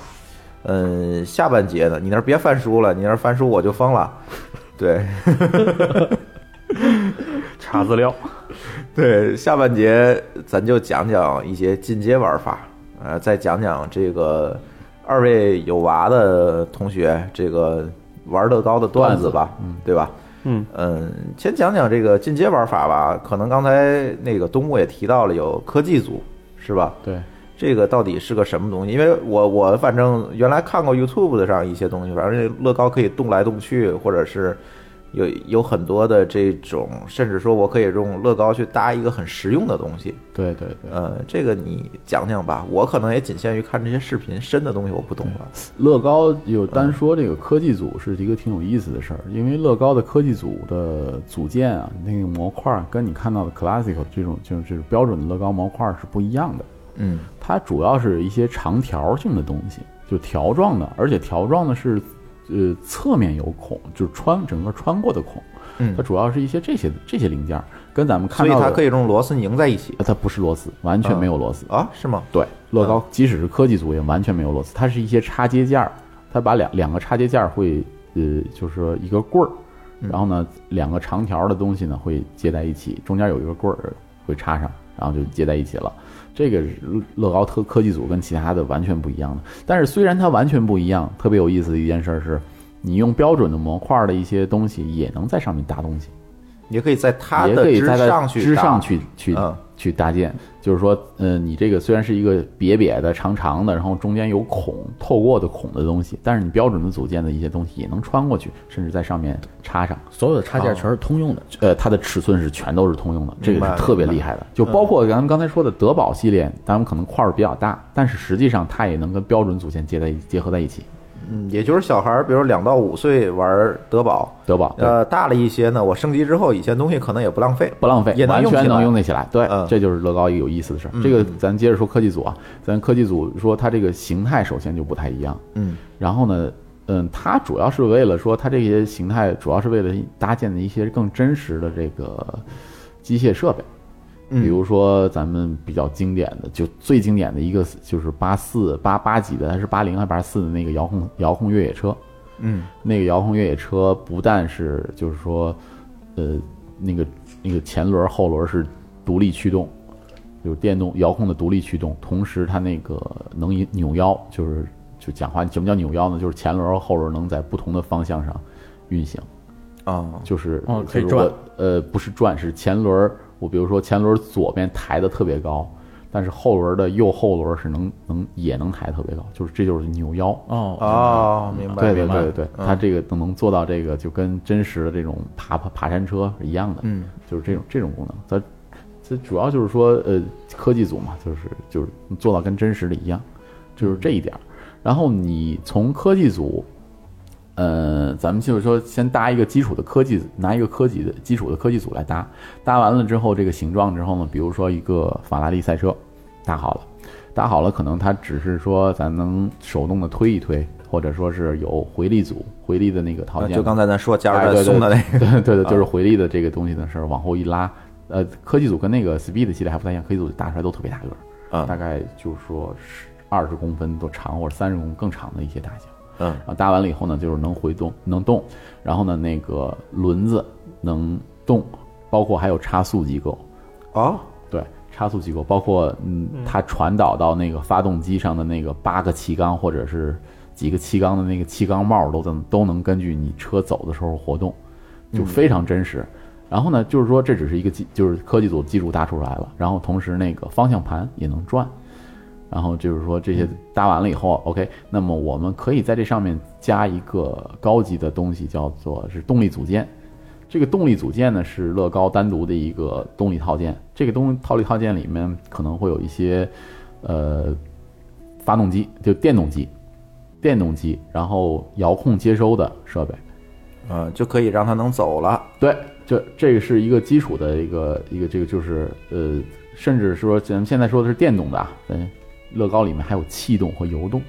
嗯，下半节呢，你那儿别翻书了，你那儿翻书我就疯了。对，查资料。对，下半节咱就讲讲一些进阶玩法，呃，再讲讲这个二位有娃的同学这个玩乐高的段子吧，嗯，对吧？嗯嗯，先讲讲这个进阶玩法吧。可能刚才那个东木也提到了有科技组，是吧？对，这个到底是个什么东西？因为我我反正原来看过 YouTube 的上一些东西，反正这乐高可以动来动去，或者是有有很多的这种，甚至说我可以用乐高去搭一个很实用的东西。对对对，呃，这个你讲讲吧，我可能也仅限于看这些视频，深的东西我不懂了。乐高有单说这个科技组是一个挺有意思的事儿，因为乐高的科技组的组件啊，那个模块儿跟你看到的 classical 这种就是这种标准的乐高模块儿是不一样的。嗯它主要是一些长条性的东西，就条状的，而且条状的是，呃，侧面有孔，就是穿整个穿过的孔。嗯它，主要是一些这些这些零件儿，跟咱们看到的，以它可以用螺丝拧在一起它不是螺丝，完全没有螺丝。啊？是吗？对，乐高即使是科技组也完全没有螺丝，它是一些插接件儿，它把两两个插接件儿会呃，就是说一个棍儿，然后呢两个长条的东西呢会接在一起，中间有一个棍儿会插上，然后就接在一起了。这个是乐高特科技组跟其他的完全不一样的，但是虽然它完全不一样，特别有意思的一件事儿是，你用标准的模块的一些东西也能在上面搭东西。也可以在它也的之可以在它上去之上去去、嗯去搭建，就是说，嗯、你这个虽然是一个瘪瘪的、长长的，然后中间有孔透过的孔的东西，但是你标准的组件的一些东西也能穿过去，甚至在上面插上。所有的插件全是通用的。呃，它的尺寸是全都是通用的，这个是特别厉害的。就包括咱们刚才说的德宝系列，咱们可能块儿比较大，但是实际上它也能跟标准组件接在一结合在一起。嗯，也就是小孩儿，比如两到五岁玩德宝，德宝呃，大了一些呢，我升级之后，以前东西可能也不浪费，不浪费，也能完全用得起来。对，嗯这就是乐高一个有意思的事儿。这个咱接着说科技组啊，咱科技组说它这个形态首先就不太一样，嗯然后呢，嗯，它主要是为了说它这些形态主要是为了搭建的一些更真实的这个机械设备。嗯，比如说咱们比较经典的，就最经典的一个就是八四八八几的，还是八零还是八四的那个遥控遥控越野车。嗯那个遥控越野车不但是就是说，呃，那个那个前轮后轮是独立驱动，就是电动遥控的独立驱动，同时它那个能引扭腰，就是就讲话什么叫扭腰呢？就是前轮和后轮能在不同的方向上运行。啊，就是哦可以转呃，不是转，是前轮儿。我比如说前轮儿左边抬的特别高，但是后轮的右后轮是能能也能抬特别高，就是这就是扭腰。哦哦，明白，对对明白对对对，它这个都能做到这个，就跟真实的这种爬爬爬山车是一样的，嗯，就是这种这种功能。它这主要就是说，呃，科技组嘛，就是就是做到跟真实的一样，就是这一点儿。然后你从科技组，呃，咱们就是说先搭一个基础的科技，拿一个科技的基础的科技组来搭，搭完了之后，这个形状之后呢，比如说一个法拉利赛车，搭好了，搭好了，可能它只是说咱能手动的推一推，或者说是有回力组回力的那个套件，呃就刚才咱说加哎对对入在松的。那个，对对对，就是回力的这个东西的事儿，往后一拉，呃，科技组跟那个 Speed 系列还不太一样，科技组搭出来都特别大个儿，嗯大概就是说是二十公分多长或者三十公分更长的一些大小。嗯。然后搭完了以后呢，就是能回动，能动，然后呢，那个轮子能动，包括还有差速机构，啊，对，差速机构，包括嗯，它传导到那个发动机上的那个八个气缸或者是几个气缸的那个气缸帽都能都能根据你车走的时候活动，就非常真实。然后呢，就是说这只是一个技，就是科技组技术搭出来了，然后同时那个方向盘也能转，然后就是说这些搭完了以后，OK，那么我们可以在这上面加一个高级的东西，叫做是动力组件。这个动力组件呢是乐高单独的一个动力套件，这个动套力套件里面可能会有一些呃发动机，就电动机，电动机，然后遥控接收的设备。嗯，就可以让它能走了。对，就这个是一个基础的一个一个这个就是呃，甚至说咱们现在说的是电动的啊，嗯，乐高里面还有气动和油动，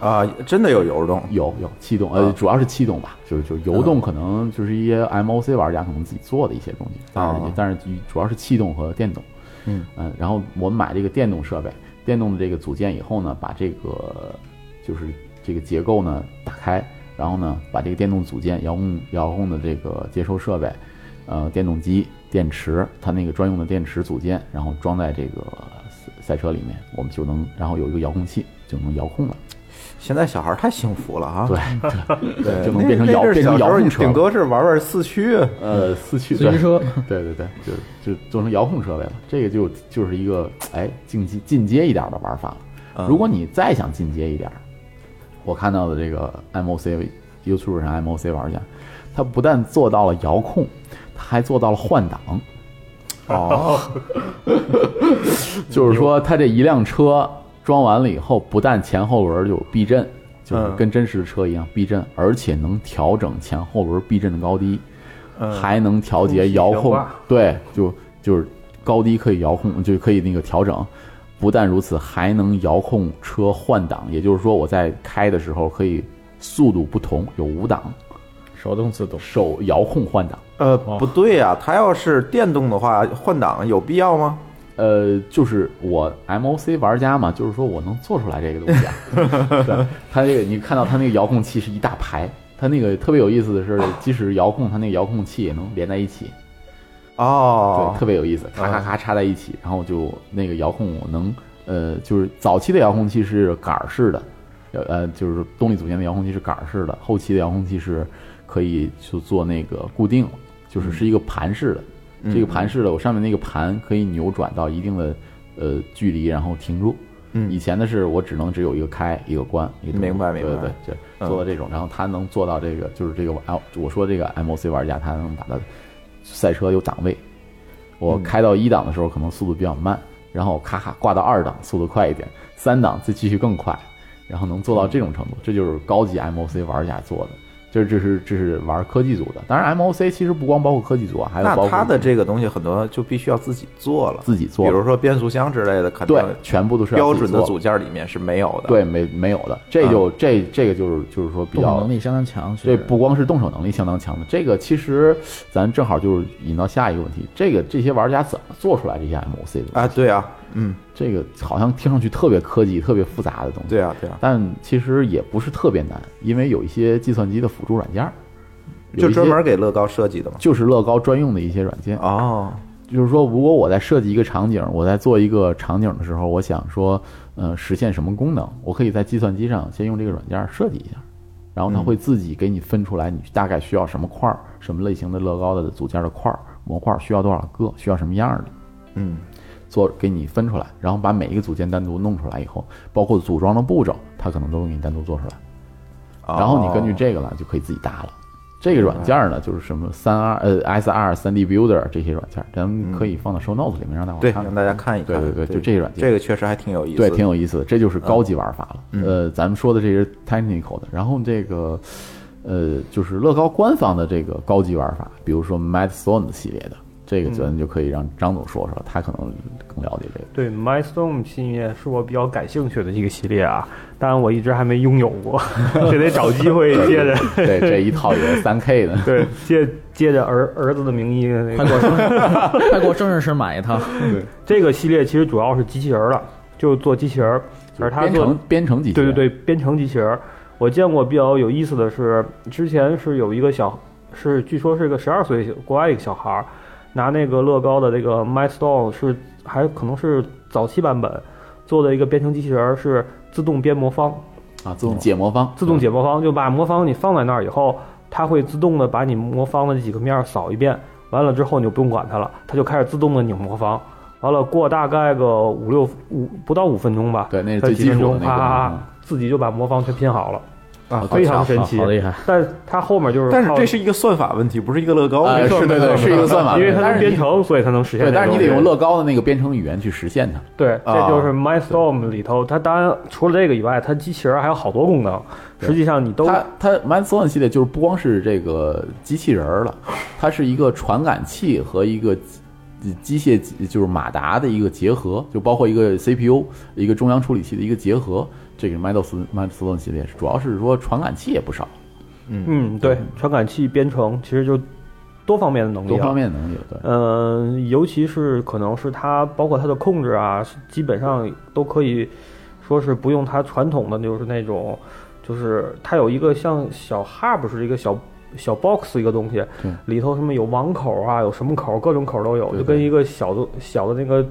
啊，真的有油动，有有气动，呃，啊主要是气动吧，就是就是油动可能就是一些 MOC 玩家可能自己做的一些东西，但是、啊。但是主要是气动和电动，嗯。嗯，然后我们买这个电动设备，电动的这个组件以后呢，把这个就是这个结构呢打开，然后呢把这个电动组件遥控遥控的这个接收设备，呃，电动机、电池，它那个专用的电池组件，然后装在这个赛赛车里面，我们就能，然后有一个遥控器就能遥控了，现在小孩太幸福了啊！对，对，就能变成那遥变成遥控车顶多是玩玩四驱。呃，四驱四驱车，对对对，就就做成遥控设备了。这个就就是一个哎进阶进阶一点的玩法了。嗯如果你再想进阶一点，我看到的这个 MOC YouTube 上 MOC 玩家，他不但做到了遥控，他还做到了换挡。哦，就是说，它这一辆车装完了以后，不但前后轮就有避震，就是嗯跟真实的车一样避震，而且能调整前后轮避震的高低，嗯。还能调节遥控对，就就是高低可以遥控，就可以那个调整。不但如此，还能遥控车换挡，也就是说，我在开的时候可以速度不同，有五档，手动自动。手遥控换挡。呃，不对呀、它要是电动的话，换挡有必要吗？呃，就是我 MOC 玩家嘛，就是说我能做出来这个东西啊。对，它这个你看到它那个遥控器是一大排，它那个特别有意思的是，即使遥控，它那个遥控器也能连在一起，哦对，，特别有意思，咔咔咔插在一起，然后就那个遥控我能，呃，就是早期的遥控器是杆儿式的，呃，就是动力组件的遥控器是杆儿式的，后期的遥控器是可以就做那个固定，就是是一个盘式的。这个盘式的，我上面那个盘可以扭转到一定的呃距离，然后停住。嗯。以前的是我只能只有一个开一个关，一个动。明白对对明白。对，就做到这种，然后他能做到这个，就是这个 L，我说这个 MOC 玩家，他能把它赛车有档位，我嗯开到一档的时候可能速度比较慢，然后咔咔挂到二档速度快一点，三档再继续更快，然后能做到这种程度，这就是高级 MOC 玩家做的。这这是这是玩科技组的，当然 MOC 其实不光包括科技组啊，还有包括那它的这个东西很多就必须要自己做了，自己做，比如说变速箱之类的，肯定对，全部都是标准的组件里面是没有的。对，没没有的，这就、这这个就是就是说比较动手能力相当强，这不光是动手能力相当强的，这个其实咱正好就是引到下一个问题，这个这些玩家怎么做出来这些 MOC 的？啊，对啊，嗯，这个好像听上去特别科技、特别复杂的东西，对啊，对啊，但其实也不是特别难，因为有一些计算机的辅助软件儿，就专门给乐高设计的嘛。就是乐高专用的一些软件。哦，就是说，如果我在设计一个场景，我在做一个场景的时候，我想说，呃，实现什么功能，我可以在计算机上先用这个软件设计一下，然后它会自己给你分出来，你大概需要什么块儿，什么类型的乐高的组件的块儿模块儿需要多少个，需要什么样的。嗯，做给你分出来，然后把每一个组件单独弄出来以后，包括组装的步骤，它可能都给你单独做出来。然后你根据这个呢，就可以自己搭了。这个软件呢，就是什么三 R 呃 S R 三 D Builder 这些软件，咱们可以放到 show notes 里面让大伙对，看看。让大家看一看。对对对就这些软件这个确实还挺有意思对，挺有意思的，这就是高级玩法了。嗯呃，咱们说的这些 technical 的，然后这个呃，就是乐高官方的这个高级玩法，比如说 Mad Stone 系列的，这个责任就可以让张总说说，他可能更了解这个。对，Milestone 系列是我比较感兴趣的一个系列啊，当然我一直还没拥有过，这得找机会借着对，这一套也是三 K 的。对借借着儿儿子的名义那个快过生日，快过生日时买一套。对这个系列其实主要是机器人儿了，就做机器人儿，而他做编程编程机器人对对对，编程机器人儿。我见过比较有意思的是，之前是有一个小，是据说是个十二岁国外一个小孩儿，拿那个乐高的这个 Milestone 是还可能是早期版本做的一个编程机器人，是自动编魔方，啊，自动解魔方，自动解魔方，就把魔方你放在那儿以后，它会自动的把你魔方的这几个面扫一遍，完了之后你就不用管它了，它就开始自动的拧魔方。完了，过大概个五六五不到五分钟吧，对，那是最基础的几分钟，那个啪啪啪嗯，自己就把魔方全拼好了，啊，非常神奇好。厉害！但它后面就是，但是这是一个算法问题，不是一个乐高。呃没错是对对，是一个算法，因为它是编程，所以它能实现对。但是你得用乐高的那个编程语言去实现它。对，啊这就是 MyStorm 里头，它当然除了这个以外，它机器人还有好多功能。实际上你都它它 m a d s o n 系列就是不光是这个机器人儿了，它是一个传感器和一个机机械就是马达的一个结合，就包括一个 CPU 一个中央处理器的一个结合。这个 m a d s m a d s o n 系列主要是说传感器也不少，嗯，对，传感器编程其实就多方面的能力、啊，多方面能力对。嗯，尤其是可能是它包括它的控制啊，基本上都可以说是不用它传统的就是那种，就是它有一个像小 hub 是一个小小 box 一个东西对，里头什么有网口啊，有什么口，各种口都有，对就跟一个小的小的那个。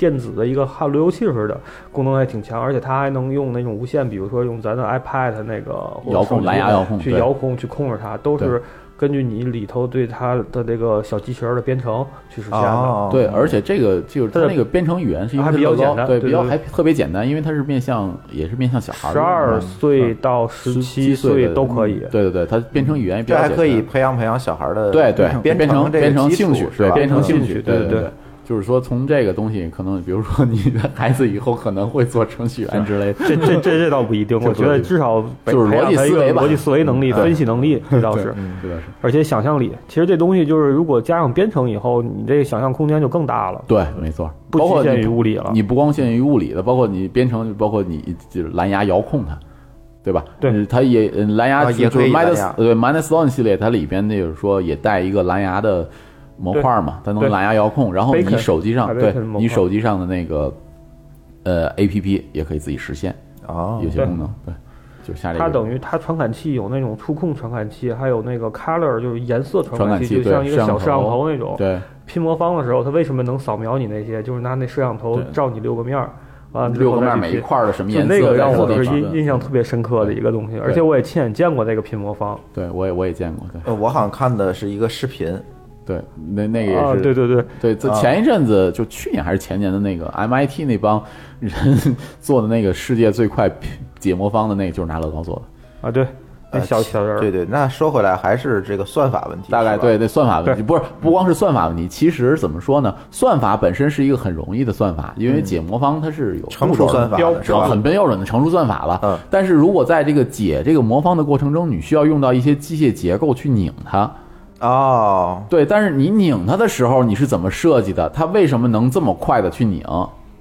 电子的一个哈路由器似的，功能还挺强，而且它还能用那种无线，比如说用咱的 iPad 那个遥控蓝牙遥控去遥控去控制它，都是根据你里头对它的这个小机器人的编程去实现的。哦，对，而且这个就是它那个编程语言是因为还比较简单对，比较还特别简单，因为它是面向也是面向小孩儿十二嗯。岁到十七岁都可以。对对对，它编程语言也比较这还可以培养培养小孩的对对编编程这个编程基础兴趣，对是吧？嗯编程兴趣，对对对。就是说，从这个东西，可能比如说你的孩子以后可能会做程序员之类的，这这这这倒不一定，我觉得至少就是逻辑思维吧逻辑思维能力、对分析能力，这倒是。这倒？是，而且想象力，其实这东西就是如果加上编程以后，你这个想象空间就更大了，对，没错，不包括局限于物理了。你不光限于物理的，包括你编程，包括你就是蓝牙遥控它，对吧？对呃它也呃蓝牙啊也可以就是蓝 Minus 牙对 Minus One 系列，它里边那就是说也带一个蓝牙的模块嘛，它能蓝牙遥控，然后你手机上对你手机上的那个呃 A P P 也可以自己实现啊有些功能，对，就下这个它等于它传感器有那种触控传感器，还有那个 color 就是颜色传感器，感器就像一个小摄像头头那种。对拼魔方的时候，它为什么能扫描你那些？就是拿那摄像头照你六个面儿，啊六个面每一块儿的什么颜色，那个让我在是印印象特别深刻的一个东西，而且我也亲眼见过那个拼魔方。对我也我也见过，对呃，我好像看的是一个视频，对，那那个也啊，是对对对，对，这啊前一阵子就去年还是前年的那个 MIT 那帮人做的那个世界最快解魔方的那个，就是拿乐高做的。啊对，小小人儿，对对，那说回来还是这个算法问题，大概对对算法问题，不是不光是算法问题，其实怎么说呢？算法本身是一个很容易的算法，因为解魔方它是有乘步骤算法标的是吧？很标准的成熟算法了。嗯但是如果在这个解这个魔方的过程中，你需要用到一些机械结构去拧它。哦，对，但是你拧它的时候，你是怎么设计的？它为什么能这么快的去拧？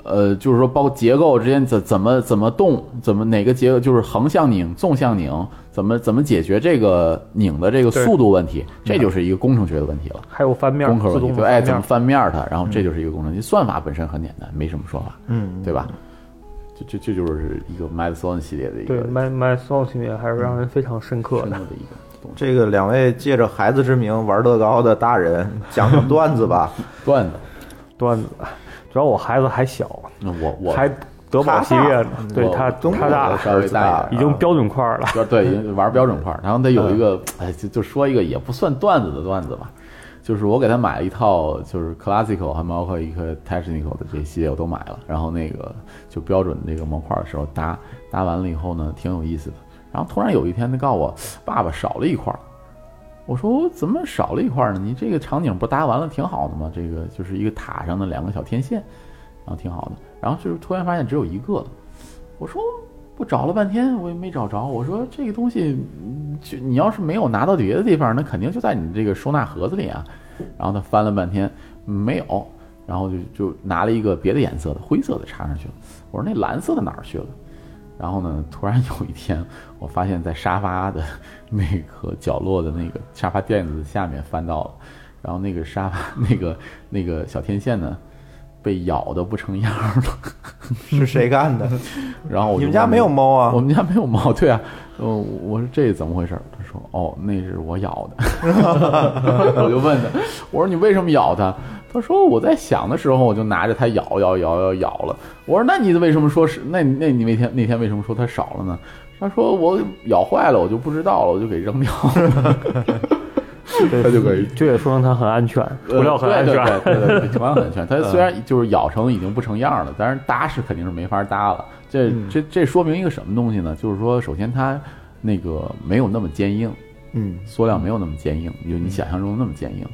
呃，就是说，包括结构之间怎怎么怎么动，怎么哪个结构就是横向拧、纵向拧，怎么怎么解决这个拧的这个速度问题？这就是一个工程学的问题了，还有翻面儿，工科问题。对，哎，怎么翻面儿它？然后这就是一个工程题。算法本身很简单，没什么说法，嗯，对吧？这这这就是一个 m a d s o n 系列的一个对，My My Soul 系列还是让人非常深刻的深刻。的一个。这个两位借着孩子之名玩乐高的大人，讲讲段子吧。段子，段子，主要我孩子还小，那我我。还德宝系列呢，对他他大。的稍微大一点已经标准块儿了。就对，已经 玩标准块儿。然后他有一个，哎，就就说一个也不算段子的段子吧，就是我给他买了一套，就是 classical 还包括一个 technical 的这系列我都买了，然后那个就标准那个模块的时候搭搭完了以后呢，挺有意思的。然后突然有一天他告诉我，爸爸少了一块儿。我说怎么少了一块儿呢？你这个场景不搭完了挺好的吗？这个就是一个塔上的两个小天线，然后挺好的。然后就是突然发现只有一个了。我说我找了半天我也没找着。我说这个东西，就你要是没有拿到别的地方，那肯定就在你这个收纳盒子里啊。然后他翻了半天没有，然后就就拿了一个别的颜色的灰色的插上去了。我说那蓝色的哪儿去了？然后呢，突然有一天，我发现在沙发的那个角落的那个沙发垫子下面翻到了，然后那个沙发那个 那个小天线呢，被咬的不成样儿了。是谁干的？然后我就你们家没有猫啊我？们家没有猫，对啊。呃，我说这怎么回事儿？他说：“哦，那是我咬的。”我就问他，我说：“你为什么咬它？”他说：“我在想的时候，我就拿着它咬咬咬咬咬了。”我说：“那你为什么说是？那那你那天那天为什么说它少了呢？”他说：“我咬坏了，我就不知道了，我就给扔掉了。他就可以这也说明它很安全，涂料很安全。呃对对对对，涂料很安全。它虽然就是咬成已经不成样了，但是搭是肯定是没法搭了。这这这说明一个什么东西呢？就是说，首先它那个没有那么坚硬，嗯，塑料没有那么坚硬，就你想象中那么坚硬。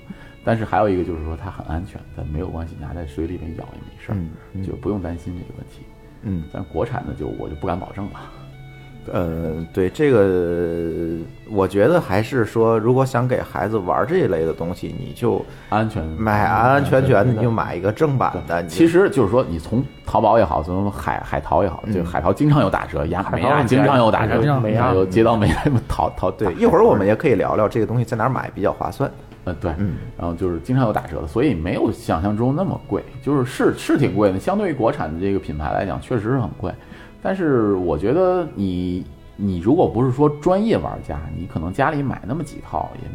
但是还有一个就是说它很安全，它没有关系，拿在水里面咬也没事儿，嗯嗯就不用担心这个问题。嗯，但国产的就我就不敢保证了。呃，对这个，我觉得还是说，如果想给孩子玩这一类的东西，你就安全买安安全全的，你就买一个正版的。其实就是说，你从淘宝也好，从海海淘也好，就海淘经常有打折，亚美亚经常有打折，经常美亚有街道美淘淘对，一会儿我们也可以聊聊这个东西在哪儿买比较划算。呃对，嗯。然后就是经常有打折的，所以没有想象中那么贵，就是是是挺贵的，相对于国产的这个品牌来讲，确实是很贵。但是我觉得你你如果不是说专业玩家，你可能家里买那么几套，也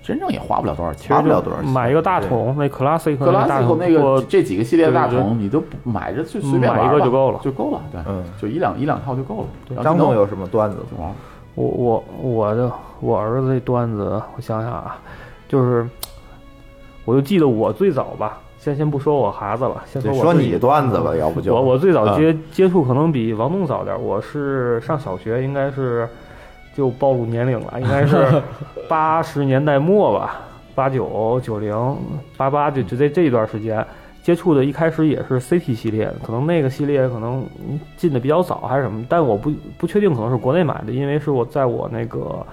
真正也花不了多少钱，花不了多少钱买一个大桶，那 classic 格拉大桶西口那个这几个系列的大对对桶，你都不买着就随便买一玩吧个就够了。就够了，对，嗯。就一两一两套就够了。然后就能张总有什么段子吗？我我我的我儿子这段子，我想想啊，就是，我就记得我最早吧，先先不说我孩子了，先说，我说你段子吧，要不就我我最早接、嗯。接触可能比王东早点儿，我是上小学，应该是就暴露年龄了，应该是 八十年代末吧，八九九零八八就就这这一段时间接触的，一开始也是 CT 系列，可能那个系列可能进的比较早还是什么，但我不不确定，可能是国内买的，因为是我在我那个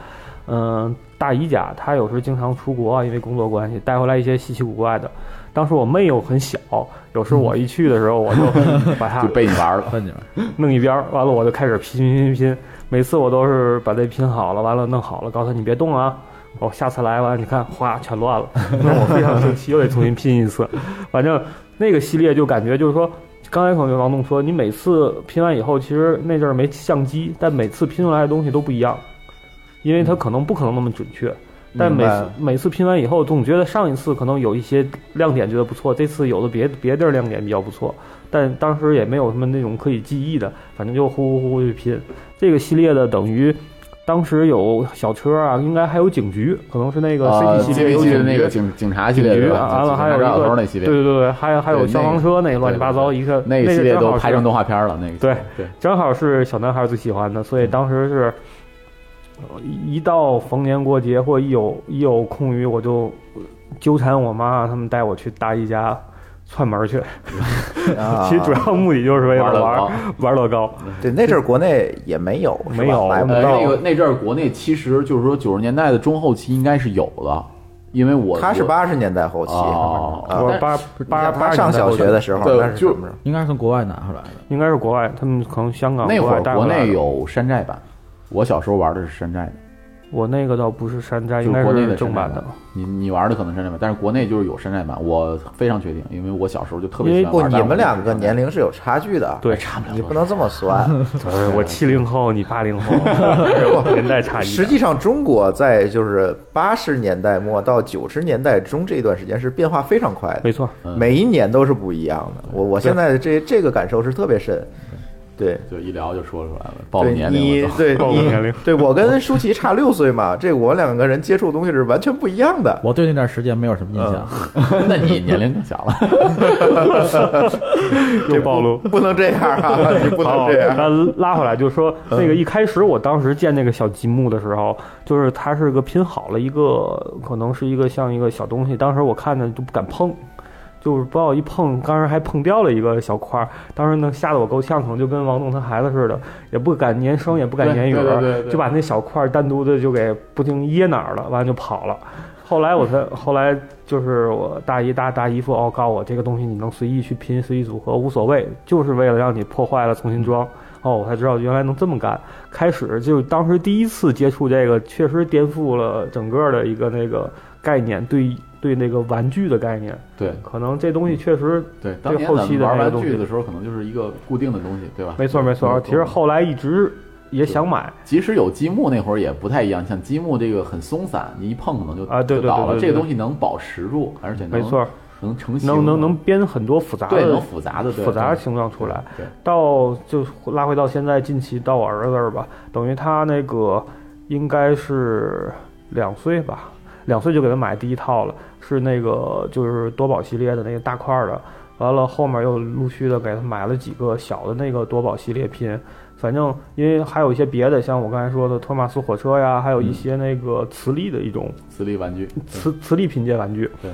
嗯、大姨家，她有时候经常出国啊，因为工作关系带回来一些稀奇古怪的。当时我妹又很小，有时我一去的时候，我就 把它就被你玩了。弄一边儿，完了我就开始拼拼拼拼，每次我都是把这拼好了，完了弄好了，告诉他你别动啊，我下次来完你看哗全乱了，那我非常生气，又得重新拼一次。反正那个系列就感觉就是说，刚才可能王东说，你每次拼完以后，其实那阵儿没相机，但每次拼出来的东西都不一样，因为它可能不可能那么准确。但每次每次拼完以后，总觉得上一次可能有一些亮点觉得不错，这次有的别别地儿亮点比较不错，但当时也没有什么那种可以记忆的，反正就呼呼呼去拼。这个系列的等于当时有小车啊，应该还有警局，可能是那个呃 CT 系列有警局的那个警警察系列的，完了还有一个那系列，对对对，还有还有消防车那乱七八糟一个那个系列都拍成动画片了。那个对对，正好是小男孩最喜欢的，所以当时是，呃一一到逢年过节或一有一有空余，我就纠缠我妈他们带我去大姨家串门去。啊其实主要目的就是为了玩玩乐高。对那阵儿国内也没有，没有。那个那阵儿国内其实就是说九十年代的中后期应该是有的，因为我他是我八十年代后期，我是八八八上小学的时候，对就？应该是从国外拿回来的。应该是国外，他们可能香港那会儿国内。有山寨版，我小时候玩的是山寨的，我那个倒不是山寨，应该就是国内的是正版的。你你玩的可能是山寨版，但是国内就是有山寨版，我非常确定，因为我小时候就特别喜欢不，玩。你们两个年龄是有差距的，对，差不了你不能这么算。呃我七零后，你八零后，年代差异。实际上，中国在就是八十年代末到九十年代中这一段时间是变化非常快的，没错，嗯每一年都是不一样的。我我现在这这个感受是特别深。对。就一聊就说出来了，暴露年龄你了都。对你暴露年龄对我跟舒淇差六岁嘛，这我两个人接触的东西是完全不一样的。我对那段时间没有什么印象。那你年龄更小了。又暴露。不能这样啊！你不能，这样。那拉回来就是说，那个一开始我当时建那个小积木的时候，就是它是个拼好了一个，可能是一个像一个小东西，当时我看着就不敢碰。就是不好一碰，当时还碰掉了一个小块儿，当时呢吓得我够呛，可能就跟王总他孩子似的，也不敢粘声，也不敢粘语就把那小块儿单独的就给不定掖哪儿了，完了就跑了。后来我才，后来就是我大姨大大姨夫哦，告诉我这个东西你能随意去拼，随意组合无所谓，就是为了让你破坏了重新装。哦，我才知道原来能这么干。开始就当时第一次接触这个，确实颠覆了整个的一个那个概念，对对那个玩具的概念。对可能这东西确实对，当年后期的咱们玩玩具的时候，可能就是一个固定的东西，对吧？没错没错。其实后来一直也想买，即使有积木那会儿也不太一样，像积木这个很松散，你一碰可能就啊对对就倒了。这个东西能保持住，而且能没错，能成型，能能能编很多复杂对能的复杂的复杂的形状出来。对，到就拉回到现在近期到我儿子这儿吧，等于他那个应该是两岁吧，两岁就给他买第一套了，是那个就是多宝系列的那个大块儿的。完了，后面又陆续的给他买了几个小的那个夺宝系列拼，反正因为还有一些别的，像我刚才说的托马斯火车呀，还有一些那个磁力的一种磁力玩具，磁磁力拼接玩具。对，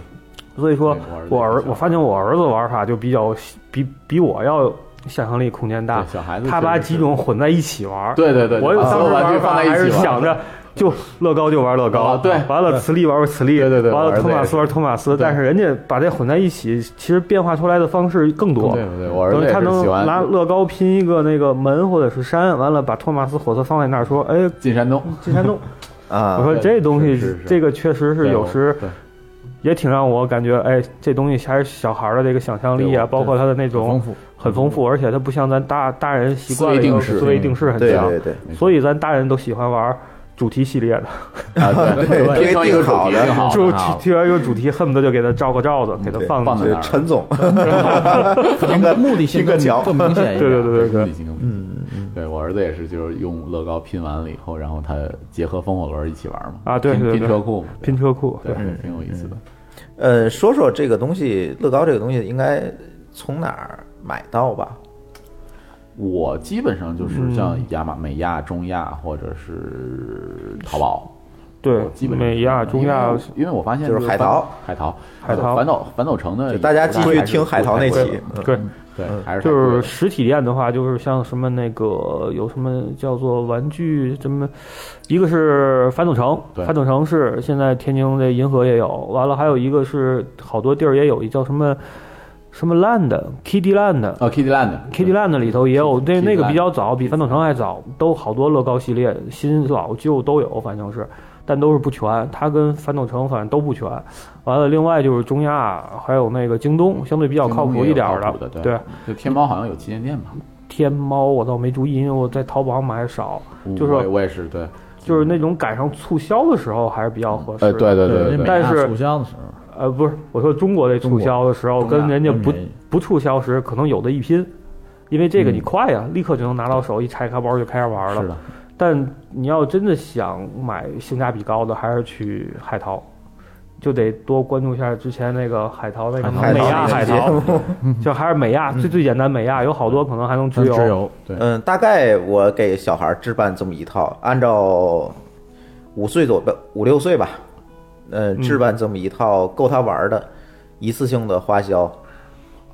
所以说我儿我发现我儿子玩法就比较比比我要想象力空间大，小孩子他把几种混在一起玩。对对对，我有当时玩具放在一玩法还是起想着。就乐高就玩乐高，啊对完了磁力玩玩磁力，对对对完了托马斯玩托马斯，但是人家把这混在一起，其实变化出来的方式更多。对对对，我儿子也等于他能拿乐高拼一个那个门或者是山，完了把托马斯火车放在那儿，说：“哎，进山洞，进山洞。”啊，我说这东西这个确实是有时也挺让我感觉，哎，这东西还是小孩儿的这个想象力啊，包括他的那很丰种富，很丰富，而且他不像咱大大人习惯了思维定式很强，对对对，所以咱大人都喜欢玩主题系列的，啊对对拼成一个主定好的题就好就了。提完一个主题，恨不得就给他照个罩子，给他放放在那儿陈总，可能目的性更拼个桥更明显一点。对对对对对目的，性更嗯嗯，对我儿子也是，就是用乐高拼完了以后，然后他结合风火轮一起玩嘛。啊对拼对对拼车库嘛，拼车库，对对，，挺有意思的。呃，说说这个东西，乐高这个东西应该从哪儿买到吧？我基本上就是嗯。像亚马、美亚、中亚或者是淘宝，对基本美亚、中亚因为我发现就是海淘，海淘，海淘。反斗反斗城的，大家继续听海淘那期，嗯。对，对，还是就是实体店的话，就是像什么那个有什么叫做玩具什么，一个是反斗城，对。反斗城是现在天津这银河也有，完了还有一个是好多地儿也有，一叫什么什么 Land Kitty Land。哦，Kitty Land Kitty Land 里头也有，那那个比较早，比翻斗城还早，都好多乐高系列，新老旧都有，反正是，但都是不全。它跟翻斗城反正都不全。完了，另外就是中亚，还有那个京东，相对比较靠谱一点的对，就天猫好像有旗舰店吧？天猫我倒没注意，因为我在淘宝上买的少，就是我也是对，就是那种赶上促销的时候还是比较合适。呃，对对对但是促销的时候，呃，不是，我说中国这促销的时候，跟人家不不促销时可能有的一拼，因为这个你嗯快呀，立刻就能拿到手，一拆开包就开始玩了。是的，但你要真的想买性价比高的，还是去海淘，就得多关注一下之前那个海淘那个海美亚海淘就还是美亚最最简单美亚，有好多可能还能直邮。自由，对嗯，大概我给小孩置办这么一套，按照五岁左右、五六岁吧，嗯，置办这么一套够他玩的，一次性的花销，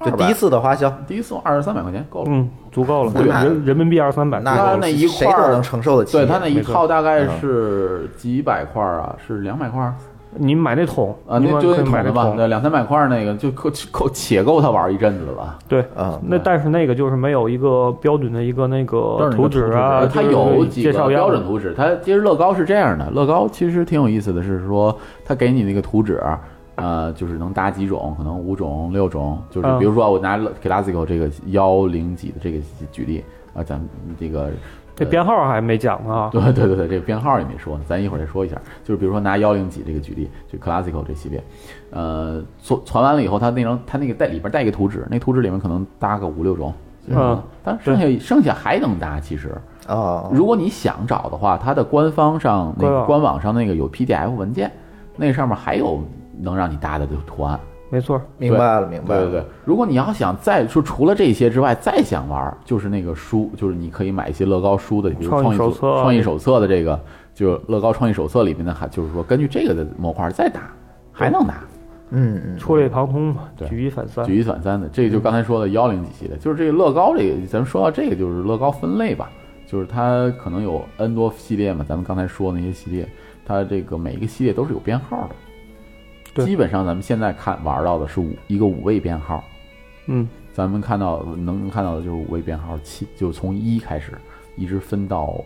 就第一次的花销，第一次二十三百块钱够了。嗯，足够了，那人人民币二三百，那他那一块儿谁都能承受得起。对他那一套大概是几百块儿啊？是两百块儿你买那桶啊？你那就买那那桶的吧，对，两三百块儿那个就够够且够他玩一阵子了。对。啊，那但是那个就是没有一个标准的一个那个标准图纸啊，呃它有几个介绍标准图纸，它其实乐高是这样的，乐高其实挺有意思的是说，它给你那个图纸，呃，就是能搭几种，可能五种、六种，就是嗯比如说我拿 Classico 这个幺零几的这个举例啊，咱们这个这编号还没讲呢啊。对对对对，这个编号也没说呢，咱一会儿再说一下。就是比如说拿幺零几这个举例，就 Classical 这系列，呃，做传完了以后，它那张它那个带里边带一个图纸，那图纸里面可能搭个五六种，嗯，但剩下剩下还能搭，其实。啊，如果你想找的话，它的官方上那官网个官网上那个有 PDF 文件，那上面还有能让你搭的图案。没错，明白了，明白了。对对对，如果你要想再说除了这些之外，再想玩儿，就是那个书，就是你可以买一些乐高书的，比如创创意意手册啊。创意手册的这个，就乐高创意手册里面的，还就是说根据这个的模块再打，还能打。嗯嗯，触类旁通嘛，对。举一反三。举一反三的，这个就刚才说的幺零几系列，就是这个乐高这个，咱们说到这个就是乐高分类吧，就是它可能有 N 多系列嘛，咱们刚才说的那些系列，它这个每一个系列都是有编号的，对基本上咱们现在看玩到的是五一个五位编号，嗯，咱们看到能看到的就是五位编号七，就从一开始一直分到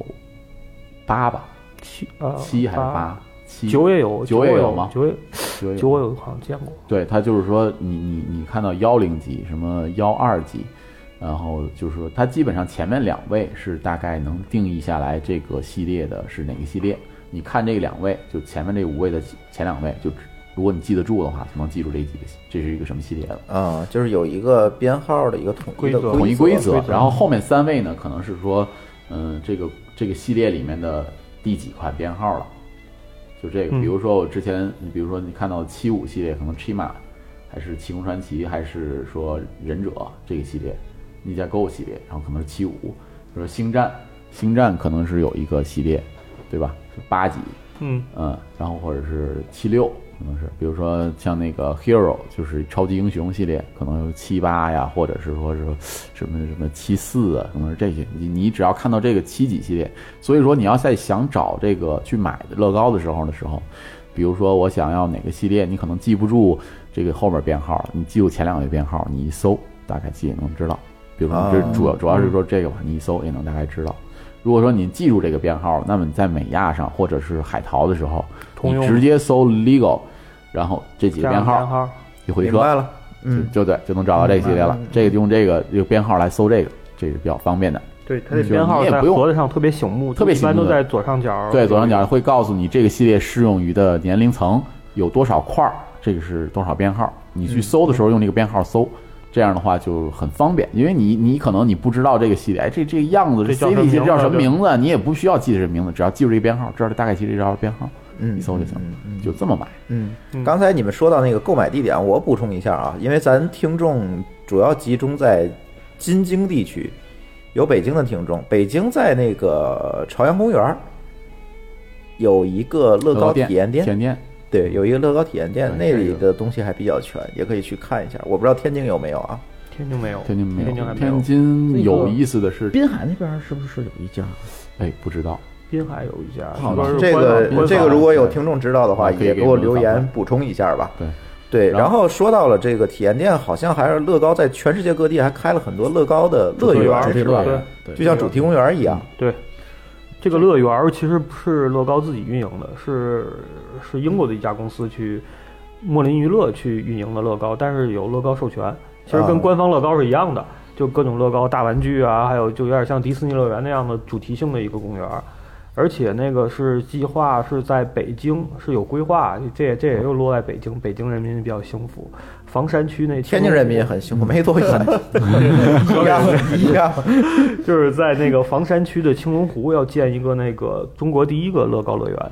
八吧，七啊七还是八？七。九也有，九也也有吗？九也九九我有。好像见过。对，它就是说你你你看到幺零级什么幺二级，然后就是说它基本上前面两位是大概能定义下来这个系列的是哪个系列。你看这两位，就前面这五位的前两位，就只如果你记得住的话，就能记住这几个这是一个什么系列了。啊，就是有一个编号的一个统一的规则。统一规则则，然后后面三位呢，可能是说，嗯，这个这个系列里面的第几款编号了，就这个，嗯。比如说我之前，你比如说你看到七五系列，可能 Chima 还是七公传奇，还是说忍者这个系列，逆加 Go 系列，然后可能是七五，比如说星战，星战可能是有一个系列，对吧？是八级，嗯，嗯，然后或者是七六，可能是，比如说像那个 Hero，就是超级英雄系列，可能有七八呀，或者是说是什么什么七四啊，可能是这些。你你只要看到这个七几系列，所以说你要在想找这个去买乐高的时候的时候，比如说我想要哪个系列，你可能记不住这个后面编号，你记住前两位编号，你一搜大概记也能知道。比如说这主要主要是说这个吧，你一搜也能大概知道。如果说你记住这个编号，那么你在美亚上或者是海淘的时候，你直接搜 legal，然后这几个编号编号，一回车，明白了。嗯，就就对，就能找到这个系列了嗯。这个用这个这个编号来搜这个，这是比较方便的。对，它这嗯编号也不用盒子上特别醒目，特别醒目一般都在左上角。对，左上角会告诉你这个系列适用于的年龄层有多少块儿，这个是多少编号。你去搜的时候用这个编号搜，这样的话就很方便，因为你你可能你不知道这个系列，哎，这这个样子，这叫 C 什么 D 系列叫什么名名字，你也不需要记这名字，只要记住这个编号，知道大概其实这号编号，嗯一搜就行嗯嗯了，就这么买。嗯嗯，刚才你们说到那个购买地点，我补充一下啊，因为咱听众主要集中在京津地区，有北京的听众，北京在那个朝阳公园儿有一个乐高体验店，体验店，对，有一个乐高体验店，那里的东西还比较全，也可以去看一下。我不知道天津有没有啊？天津没有，天津没有，天津还没有天津有意思的是，滨海那边是不是有一家？哎，不知道，滨海有一家，好说是这个这个如果有听众知道的话，也给我留言补充一下吧。对对，然后说到了这个体验店，好像还是乐高在全世界各地还开了很多乐高的乐园，是吧？就像主题公园一样。对，这个乐园其实不是乐高自己运营的，是是英国的一家公司去莫林娱乐去运营的乐高，但是有乐高授权，其实跟官方乐高是一样的，就各种乐高大玩具啊，还有就有点像迪士尼乐园那样的主题性的一个公园。而且那个是计划是在北京是有规划，这也这也又落在北京，北京人民比较幸福。房山区那天津人民也很幸福，没多远，一样一样。就是在那个房山区的青龙湖要建一个那个中国第一个乐高乐园，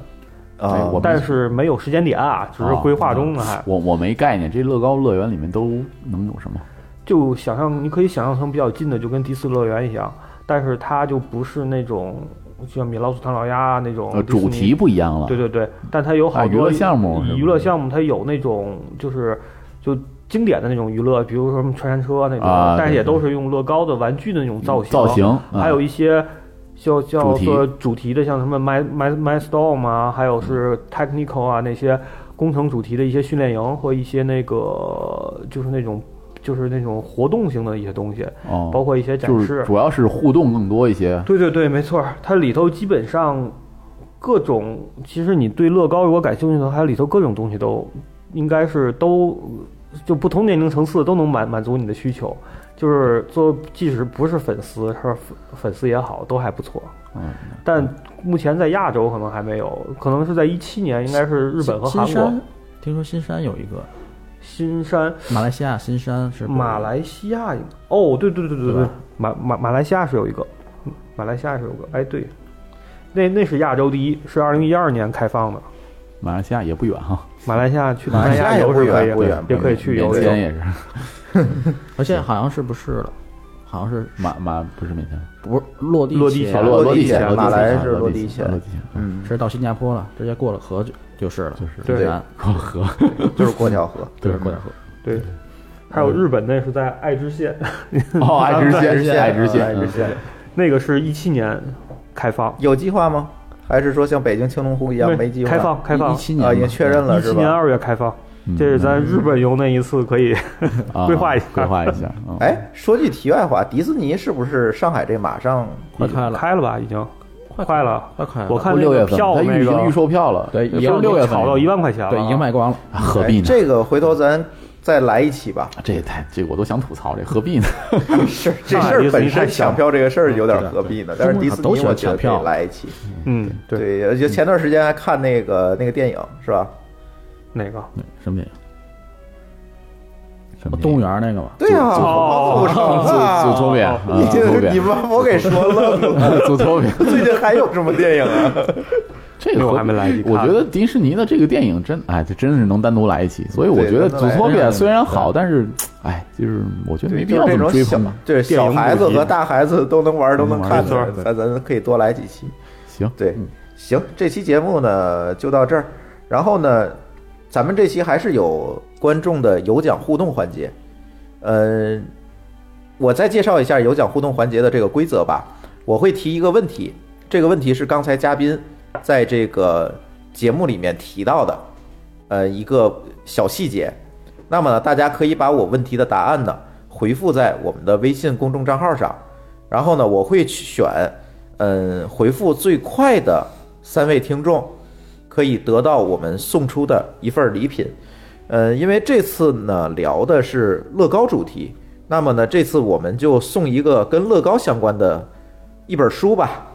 啊但是没有时间点啊，只是规划中呢，还我我没概念，这乐高乐园里面都能有什么？就想象你可以想象成比较近的，就跟迪士尼乐园一样，但是它就不是那种像米老鼠唐老鸭啊那种主题不一样了。对对对，但它有好啊娱乐项目娱乐项目它有那种就是就经典的那种娱乐，比如说什么穿山车那种，啊但是也都是用乐高的玩具的那种造型，造型，啊。还有一些叫叫做主题的，像什么 My My My Storm 啊，还有是 Technical 啊那些工程主题的一些训练营和一些那个就是那种就是那种活动性的一些东西，哦，包括一些展就是示。主要是互动更多一些。对对对，没错，它里头基本上各种，其实你对乐高如果感兴趣的话，它里头各种东西都应该是都就不同年龄层次都能满满足你的需求。就是做，即使不是粉丝，是粉粉丝也好，都还不错。嗯，但目前在亚洲可能还没有，可能是在一七年，应该是日本和韩国。新山，听说新山有一个新山，马来西亚新山是马来西亚有哦，对对对对对对，马马马来西亚是有一个，嗯马来西亚是有个，哎对，那那是亚洲第一，是二零一二年开放的。马来西亚也不远哈，马来西亚去马来西亚也不游是可以远不远也可以去游游。缅甸也是，而且好像是不是了？好像是马马不是每天，不是落地落地前落地落地前前，马来是落地前，嗯，是到新加坡了，直接过了河就就是了，就是对 过河，就是过条河。就是过条河。对，还有日本那是在爱知县，哦，爱知县，爱知县爱知县，那个是一七年开放，有计划吗？还是说像北京青龙湖一样没计划？开放开放一，七年啊，已经确认了是一七年吧？二月开放，嗯这是咱日本游那一次可以啊 规划一下规划一下。嗯，哎，说句题外话，迪士尼是不是上海这马上快开了，开了吧？已经快了，快开了。我看六月份，票那个它预预售票了，对已经六月份炒到一万块钱了，对已经卖光了。啊何必呢？哎这个回头咱再来一期吧。这也太这个我都想吐槽，这何必呢？是这事儿本身抢票这个事儿有点何必呢？但是迪士尼我觉得来一期。嗯，对，对，而且前段时间还看那个那个电影是吧？哪个？对什么电影？什么动物园那个嘛。对呀，哦组成啊，祖托比亚，你这你把我给说愣了。祖托比亚，最近还有什么电影啊？这个我还没来我觉得迪士尼的这个电影真，哎，这真是能单独来一期。所以我觉得《对祖托比亚》单独来虽然好，但是，哎，就是我觉得没必要就是这种小这么追捧。，对电影小孩子和大孩子都能玩，都能看咱咱可以多来几期。行，对，行，这期节目呢就到这儿。然后呢，咱们这期还是有观众的有奖互动环节。呃，我再介绍一下有奖互动环节的这个规则吧。我会提一个问题，这个问题是刚才嘉宾在这个节目里面提到的，呃，一个小细节。那么呢，大家可以把我问题的答案呢回复在我们的微信公众账号上，然后呢，我会选，嗯，回复最快的三位听众，可以得到我们送出的一份礼品。呃，因为这次呢聊的是乐高主题，那么呢，这次我们就送一个跟乐高相关的一本书吧。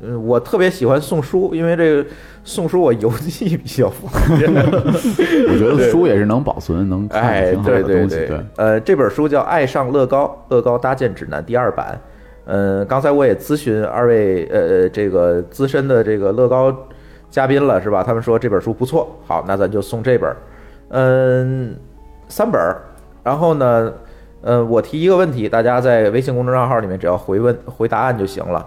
嗯，我特别喜欢送书，因为这个送书我邮寄比较方便。我觉得书也是能保存、能看哎，挺好对对的东西。对，呃，这本书叫《爱上乐高：乐高搭建指南》第二版。嗯，刚才我也咨询二位呃这个资深的这个乐高嘉宾了，是吧？他们说这本书不错，好，那咱就送这本。嗯，三本。然后呢，呃，我提一个问题，大家在微信公众账号里面只要回问回答案就行了。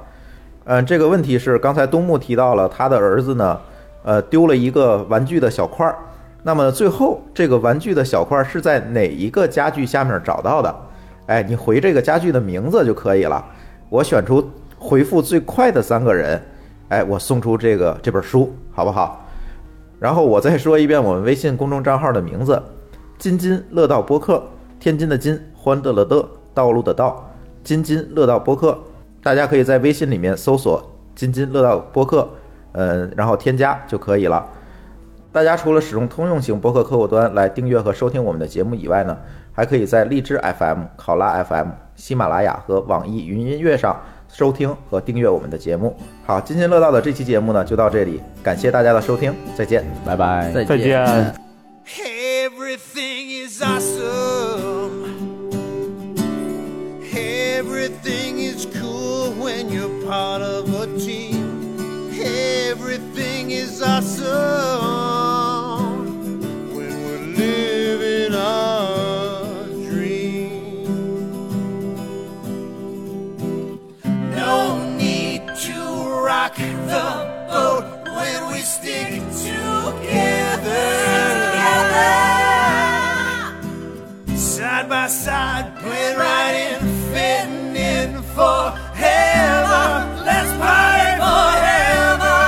嗯，这个问题是刚才东木提到了，他的儿子呢，呃，丢了一个玩具的小块儿。那么最后这个玩具的小块是在哪一个家具下面找到的？哎，你回这个家具的名字就可以了。我选出回复最快的三个人，哎，我送出这个这本书，好不好？然后我再说一遍我们微信公众账号的名字：津津乐道播客，天津的津，欢乐的乐，道路的道，津津乐道播客。大家可以在微信里面搜索“津津乐道播客”，嗯，然后添加就可以了。大家除了使用通用型播客客户端来订阅和收听我们的节目以外呢，还可以在荔枝 FM、考拉 FM、喜马拉雅和网易云音乐上收听和订阅我们的节目。好，津津乐道的这期节目呢就到这里，感谢大家的收听，再见。拜拜。再再见。Everything is awesome. Everything is cool when you're part of a team. Everything is awesome rock the boat when we stick together. Side by side, playing right in, fitting in forever. Let's party forever.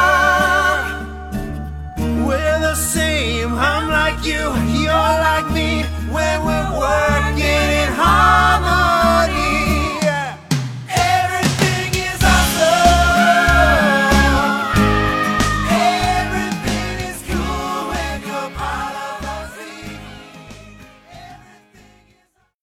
We're the same. I'm like you, you're like me. When we're working in harmony.